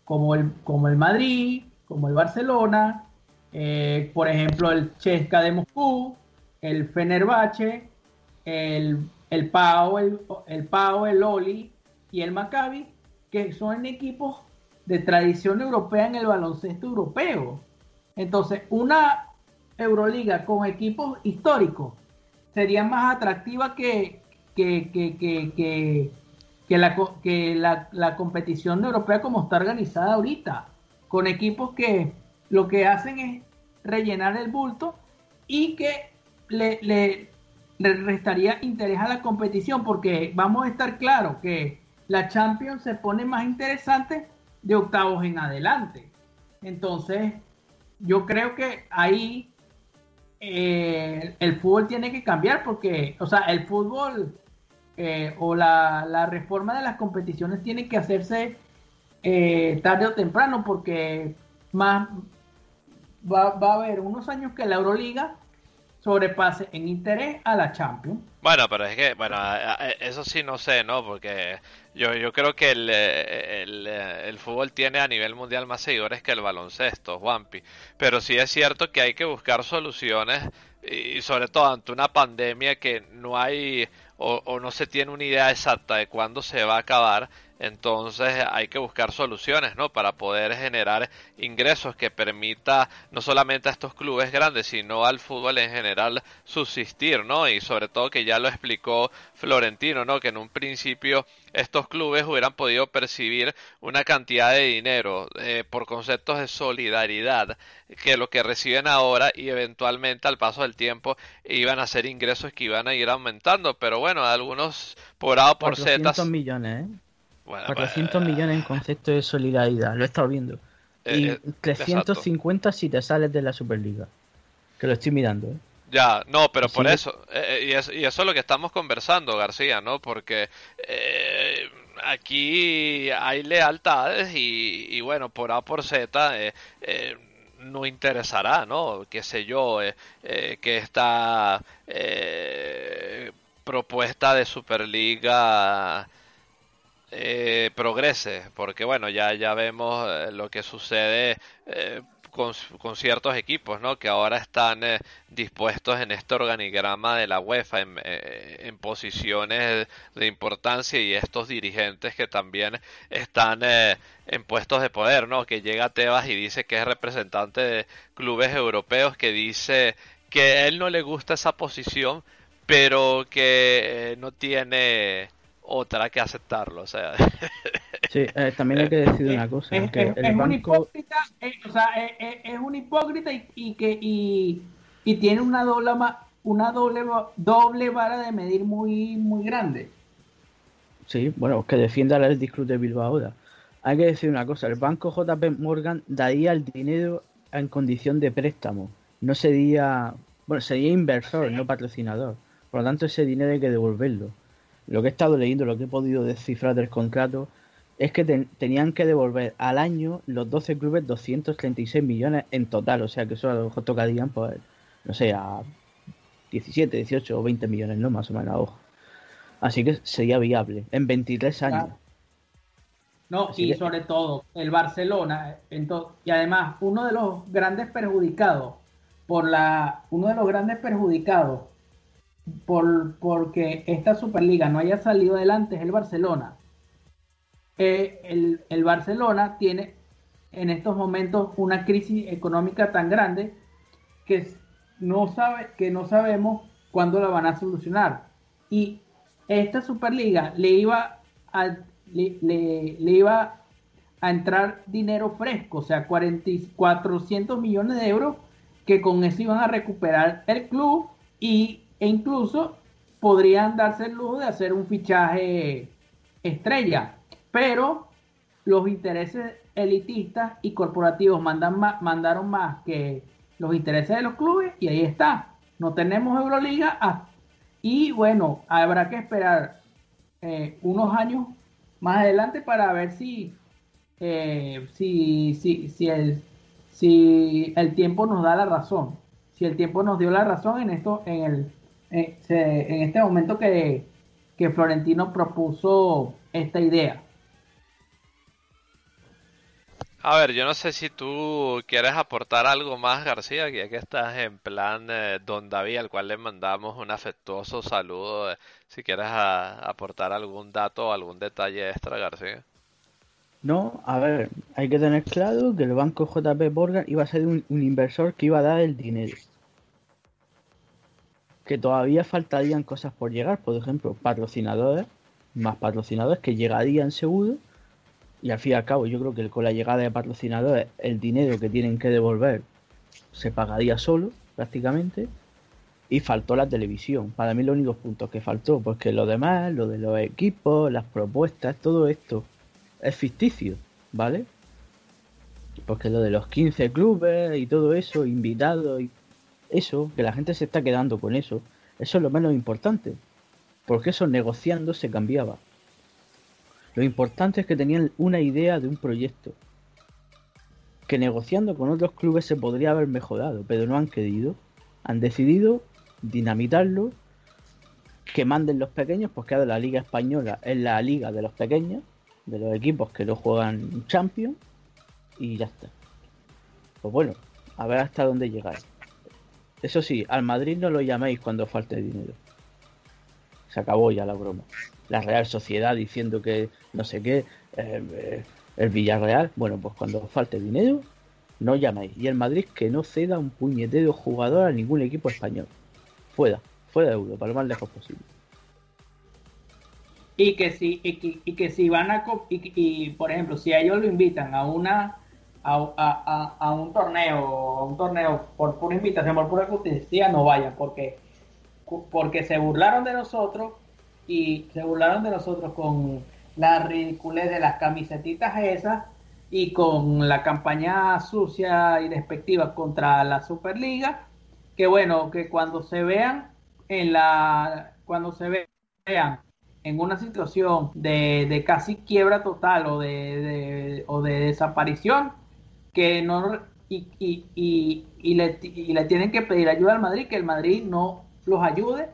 como, el, como el Madrid, como el Barcelona, eh, por ejemplo el Chesca de Moscú, el Fenerbahce, el, el Pau, el, el Pau, el Oli y el Maccabi, que son equipos de tradición europea en el baloncesto europeo. Entonces, una Euroliga con equipos históricos sería más atractiva que, que, que la, que la, la competición europea como está organizada ahorita, con equipos que lo que hacen es rellenar el bulto y que le, le, le restaría interés a la competición, porque vamos a estar claros que la Champions se pone más interesante de octavos en adelante. Entonces, yo creo que ahí eh, el fútbol tiene que cambiar porque, o sea, el fútbol eh, o la, la, reforma de las competiciones tiene que hacerse eh, tarde o temprano porque más va, va, a haber unos años que la Euroliga sobrepase en interés a la Champions. Bueno, pero es que, bueno, eso sí no sé, ¿no? Porque yo, yo creo que el, el, fútbol tiene a nivel mundial más seguidores que el baloncesto, Juanpi. Pero sí es cierto que hay que buscar soluciones y sobre todo ante una pandemia que no hay o no se tiene una idea exacta de cuándo se va a acabar entonces hay que buscar soluciones, ¿no? Para poder generar ingresos que permita no solamente a estos clubes grandes, sino al fútbol en general subsistir, ¿no? Y sobre todo que ya lo explicó Florentino, ¿no? Que en un principio estos clubes hubieran podido percibir una cantidad de dinero eh, por conceptos de solidaridad que lo que reciben ahora y eventualmente al paso del tiempo iban a ser ingresos que iban a ir aumentando, pero bueno, algunos por A por Z. millones, ¿eh? Bueno, 400 pues, millones en concepto de solidaridad, lo he estado viendo. Eh, y eh, 350 si te sales de la Superliga. Que lo estoy mirando, ¿eh? Ya, no, pero por eso, eh, y, es, y, eso es lo que estamos conversando, García, ¿no? Porque eh, aquí hay lealtades y, y, bueno, por A por Z no interesará, ¿no? Qué sé yo, que esta propuesta de Superliga eh, progrese, porque bueno, ya, ya vemos eh, lo que sucede eh, con, con, ciertos equipos, ¿no? Que ahora están eh, dispuestos en este organigrama de la UEFA en, en, posiciones de importancia y estos dirigentes que también están en puestos de poder, ¿no? Que llega Tebas y dice que es representante de clubes europeos, que dice que a él no le gusta esa posición, pero que no tiene otra que aceptarlo, o sea. Sí, eh, también hay que decir una cosa. Es, que es, el es banco... un hipócrita, eh, o sea, es, un hipócrita y, y que y, y, tiene una doble una doble doble vara de medir muy muy grande. Sí, bueno, que defienda el Club de Bilbao ahora. Hay que decir una cosa, el banco JP Morgan daría el dinero en condición de préstamo, no sería, bueno, sería inversor, no patrocinador. Por lo tanto, ese dinero hay que devolverlo lo que he estado leyendo, lo que he podido descifrar del contrato, es que ten, tenían que devolver al año los 12 clubes 236 millones en total. O sea que eso a lo mejor tocarían, pues, no sé, a 17, 18 o 20 millones, ¿no? Más o menos, ojo. Así que sería viable en 23 años. Claro. No, Así y que... sobre todo el Barcelona, entonces, y además uno de los grandes perjudicados por la, uno de los grandes perjudicados por, porque esta Superliga no haya salido adelante es el Barcelona. Eh, el, el, Barcelona tiene en estos momentos una crisis económica tan grande que no, sabe, que no sabemos cuándo la van a solucionar. Y esta Superliga le iba a, le, le, iba a entrar dinero fresco, o sea, 40, 400 millones de euros que con eso iban a recuperar el club y e incluso podrían darse el lujo de hacer un fichaje estrella, pero los intereses elitistas y corporativos mandan más, mandaron más que los intereses de los clubes y ahí está. No tenemos Euroliga y bueno, habrá que esperar eh, unos años más adelante para ver si, eh, si, si, si, el, si el tiempo nos da la razón. Si el tiempo nos dio la razón en esto, en el eh, en este momento que, que Florentino propuso esta idea. A ver, yo no sé si tú quieres aportar algo más, García, ya que estás en plan eh, Don David, al cual le mandamos un afectuoso saludo. Eh, si quieres a, aportar algún dato o algún detalle extra, García. No, a ver, hay que tener claro que el banco JP Morgan iba a ser un, un inversor que iba a dar el dinero que todavía faltarían cosas por llegar, por ejemplo, patrocinadores, más patrocinadores que llegarían seguro y al fin y al cabo yo creo que con la llegada de patrocinadores el dinero que tienen que devolver se pagaría solo prácticamente y faltó la televisión. Para mí los únicos puntos que faltó, porque lo demás, lo de los equipos, las propuestas, todo esto es ficticio, ¿vale? Porque lo de los 15 clubes y todo eso, invitados y eso, que la gente se está quedando con eso, eso es lo menos importante. Porque eso negociando se cambiaba. Lo importante es que tenían una idea de un proyecto. Que negociando con otros clubes se podría haber mejorado, pero no han querido. Han decidido dinamitarlo, que manden los pequeños, porque ahora la Liga Española es la liga de los pequeños, de los equipos que no juegan Champions, y ya está. Pues bueno, a ver hasta dónde llegáis. Eso sí, al Madrid no lo llaméis cuando falte dinero. Se acabó ya la broma. La Real Sociedad diciendo que no sé qué, eh, eh, el Villarreal, bueno, pues cuando falte dinero, no llaméis. Y el Madrid que no ceda un puñetero jugador a ningún equipo español fuera, fuera de Europa, lo más lejos posible. Y que si, y que, si van a, y, por ejemplo, si ellos lo invitan a una a, a, un torneo, a un torneo por pura invitación, por pura justicia, no vayan, porque, porque se burlaron de nosotros y se burlaron de nosotros con la ridiculez de las camisetitas esas y con la campaña sucia y despectiva contra la Superliga que bueno, que cuando se vean en la, cuando se vean en una situación de, casi quiebra total o de, o de desaparición, que no y, y, y, le, y, le, tienen que pedir ayuda al Madrid, que el Madrid no los ayude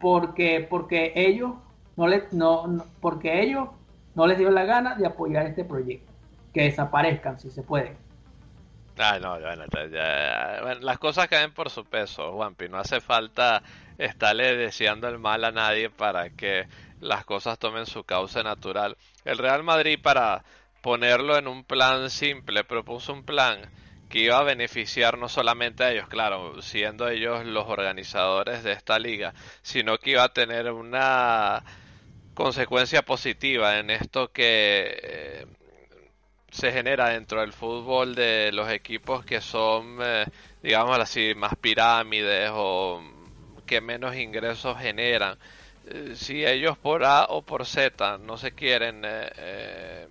porque porque ellos no les no, porque ellos no les dio la gana de apoyar este proyecto, que desaparezcan si se puede. Ah, no, bueno, las cosas caen por su peso, Juanpi. No hace falta estarle deseando el mal a nadie para que las cosas tomen su cauce natural. El Real Madrid, para ponerlo en un plan simple, propuso un plan que iba a beneficiar no solamente a ellos, claro, siendo ellos los organizadores de esta liga, sino que iba a tener una consecuencia positiva en esto que eh, se genera dentro del fútbol de los equipos que son, eh, digamos así, más pirámides o que menos ingresos generan. Eh, si ellos por A o por Z no se quieren eh,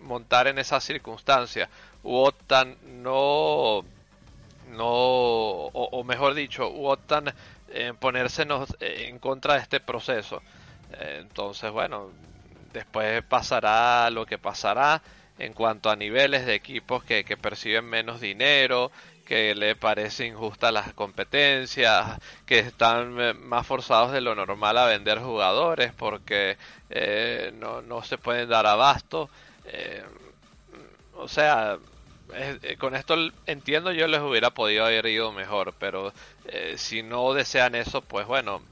montar en esas circunstancias u optan no, no o, mejor dicho, u optan en ponerse en contra de este proceso. entonces, bueno, después pasará lo que pasará en cuanto a niveles de equipos que, perciben menos dinero, que le parece injusta las competencias, que están eh, más forzados de lo normal a vender jugadores porque eh, no, se pueden dar abasto. Eh, o sea, con esto entiendo yo les hubiera podido haber ido mejor, pero si no desean eso, pues bueno,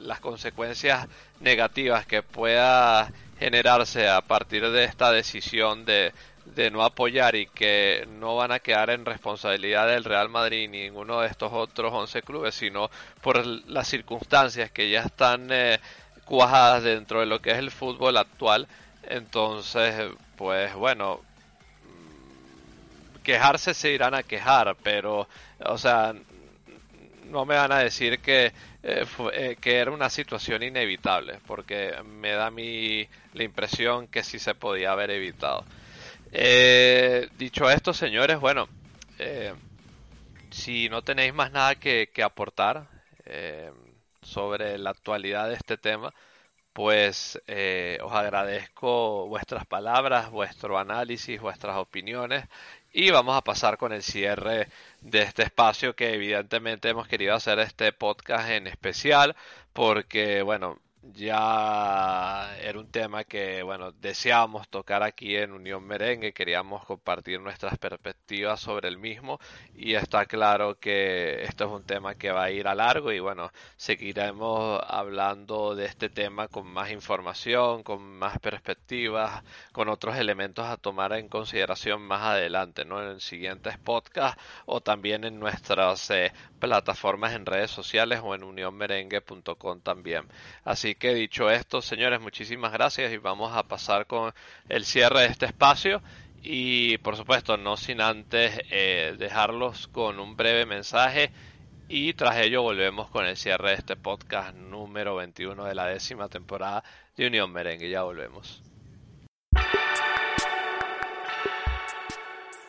las consecuencias negativas que pueda generarse a partir de esta decisión de, de no apoyar y que no van a quedar en responsabilidad del Real Madrid ni ninguno de estos otros 11 clubes, sino por las circunstancias que ya están eh, cuajadas dentro de lo que es el fútbol actual. Entonces, pues bueno, quejarse se irán a quejar, pero, o sea, no me van a decir que, eh, eh, que era una situación inevitable, porque me da mí la impresión que sí se podía haber evitado. Eh, dicho esto, señores, bueno, si no tenéis más nada que aportar sobre la actualidad de este tema, pues os agradezco vuestras palabras, vuestro análisis, vuestras opiniones y vamos a pasar con el cierre de este espacio que evidentemente hemos querido hacer este podcast en especial porque, bueno, ya era un tema que, bueno, deseábamos tocar aquí en Unión Merengue, queríamos compartir nuestras perspectivas sobre el mismo y está claro que esto es un tema que va a ir a largo y, bueno, seguiremos hablando de este tema con más información, con más perspectivas, con otros elementos a tomar en consideración más adelante, ¿no? En siguientes podcasts o también en nuestras eh, plataformas en redes sociales o en unionmerengue.com también. Así Que dicho esto, señores, muchísimas gracias y vamos a pasar con el cierre de este espacio. Y por supuesto, no sin antes eh, dejarlos con un breve mensaje. Y tras ello volvemos con el cierre de este podcast número 21 de la décima temporada de Unión Merengue. Ya volvemos.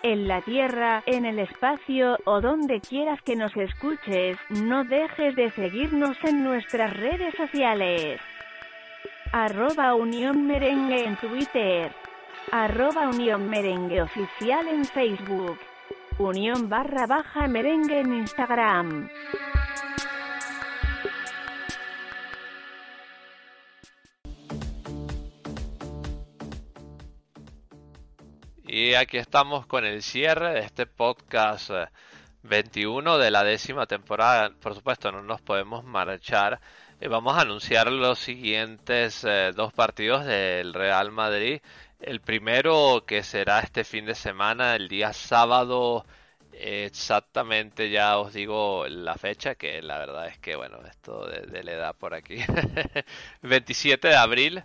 En la Tierra, en el espacio o donde quieras que nos escuches, no dejes de seguirnos en nuestras redes sociales. Arroba Unión Merengue en Twitter. Arroba Unión Merengue Oficial en Facebook. Unión barra baja merengue en Instagram. Y aquí estamos con el cierre de este podcast 21 eh, de la décima temporada. Por supuesto, no nos podemos marchar. Eh, vamos a anunciar los siguientes eh, dos partidos del Real Madrid. El primero que será este fin de semana, el día sábado, exactamente ya os digo la fecha, que la verdad es que, bueno, esto de, de la edad por aquí. 27 de abril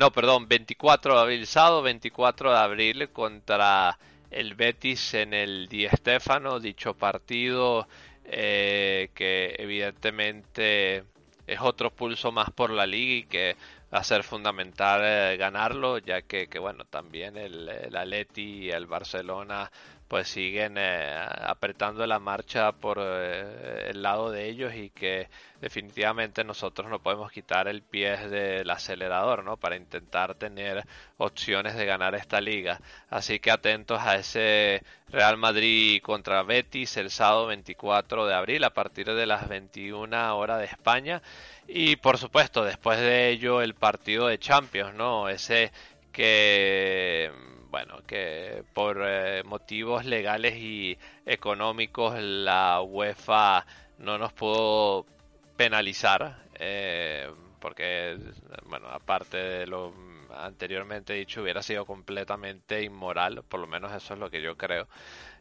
no, perdón, 24 de abril, sábado 24 de abril contra el Betis en el Di Stéfano, dicho partido eh, que evidentemente es otro pulso más por la liga y que va a ser fundamental eh, ganarlo, ya que, que, bueno, también el, el y el Barcelona pues siguen eh, apretando la marcha por eh, el lado de ellos y que definitivamente nosotros no podemos quitar el pie del acelerador, ¿no? Para intentar tener opciones de ganar esta liga. Así que atentos a ese Real Madrid contra Betis el sábado 24 de abril a partir de las 21 horas de España. Y por supuesto, después de ello el partido de Champions, ¿no? Ese que bueno, que por eh, motivos legales y económicos la UEFA no nos pudo penalizar, eh, porque, bueno, aparte de lo anteriormente dicho, hubiera sido completamente inmoral, por lo menos eso es lo que yo creo.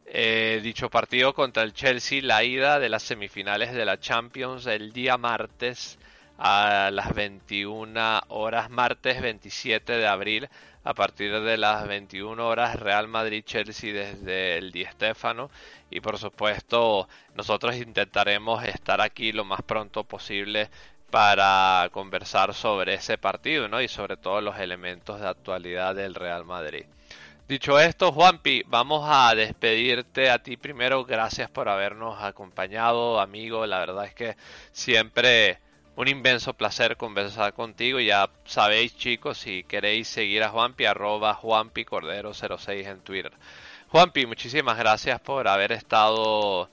Eh, dicho partido contra el Chelsea, la ida de las semifinales de la Champions el día martes a las 21 horas, martes 27 de abril a partir de las 21 horas Real Madrid-Chelsea desde el Di Stéfano y por supuesto nosotros intentaremos estar aquí lo más pronto posible para conversar sobre ese partido ¿no? y sobre todos los elementos de actualidad del Real Madrid. Dicho esto, Juanpi, vamos a despedirte a ti primero. Gracias por habernos acompañado, amigo. La verdad es que siempre un inmenso placer conversar contigo. Ya sabéis, chicos, si queréis seguir a Juanpi, arroba Juanpi Cordero 06 en Twitter. Juanpi, muchísimas gracias por haber estado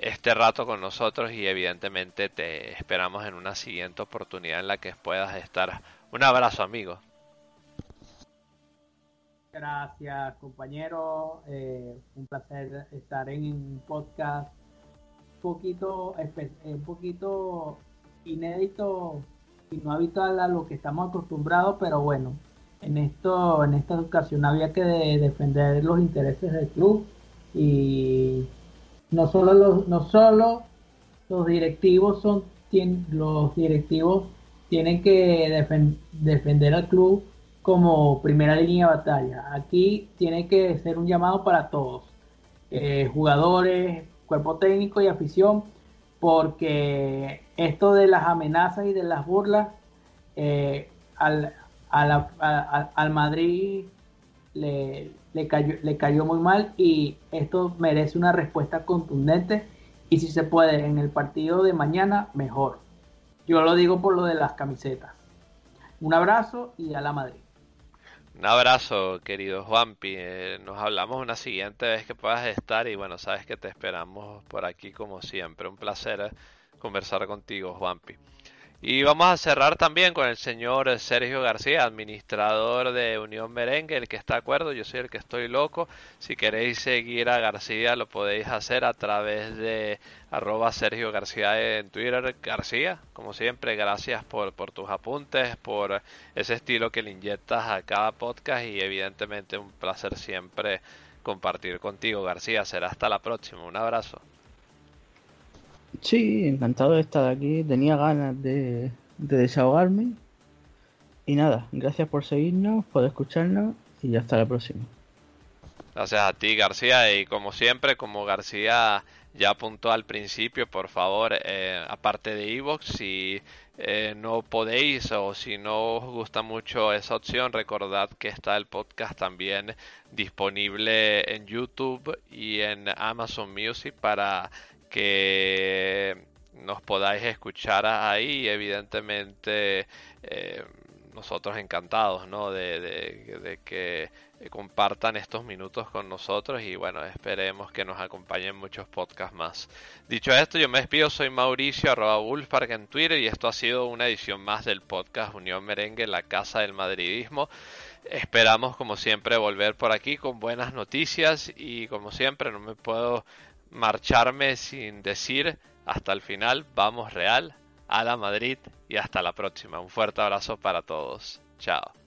este rato con nosotros y evidentemente te esperamos en una siguiente oportunidad en la que puedas estar. Un abrazo, amigo. Gracias, compañero. Eh, un placer estar en un podcast poquito, un poquito inédito y no habitual a lo que estamos acostumbrados, pero bueno, en esto, en esta ocasión había que defender los intereses del club y no solo los, no solo los directivos son los directivos tienen que defender al club como primera línea de batalla. Aquí tiene que ser un llamado para todos, eh, jugadores, cuerpo técnico y afición, porque esto de las amenazas y de las burlas eh, al, al, Madrid le, le, cayó, le cayó muy mal y esto merece una respuesta contundente y si se puede en el partido de mañana, mejor. Yo lo digo por lo de las camisetas. Un abrazo y a la Madrid. Un abrazo, querido Juanpi. Eh, nos hablamos una siguiente vez que puedas estar y bueno, sabes que te esperamos por aquí como siempre. Un placer eh, conversar contigo, Juanpi. Y vamos a cerrar también con el señor Sergio García, administrador de Unión Merengue, el que está de acuerdo, yo soy el que estoy loco. Si queréis seguir a García lo podéis hacer a través de arroba Sergio García en Twitter. García, como siempre, gracias por, por tus apuntes, por ese estilo que le inyectas a cada podcast y evidentemente un placer siempre compartir contigo, García. Será hasta la próxima. Un abrazo. Sí, encantado de estar aquí. Tenía ganas de, desahogarme Y nada, gracias por seguirnos, por escucharnos y hasta la próxima. Gracias a ti, García. Y como siempre, como García ya apuntó al principio, por favor, eh, aparte de Evox, si eh, no podéis o si no os gusta mucho esa opción, recordad que está el podcast también disponible en YouTube y en Amazon Music para que nos podáis escuchar ahí. Evidentemente, eh, nosotros encantados ¿no? de, de que compartan estos minutos con nosotros y bueno, esperemos que nos acompañen muchos podcasts más. Dicho esto, yo me despido, soy Mauricio arroba Wolfpark en Twitter y esto ha sido una edición más del podcast Unión Merengue, la casa del madridismo. Esperamos como siempre volver por aquí con buenas noticias y como siempre no me puedo marcharme sin decir hasta el final, vamos Real, a la Madrid y hasta la próxima. Un fuerte abrazo para todos. Chao.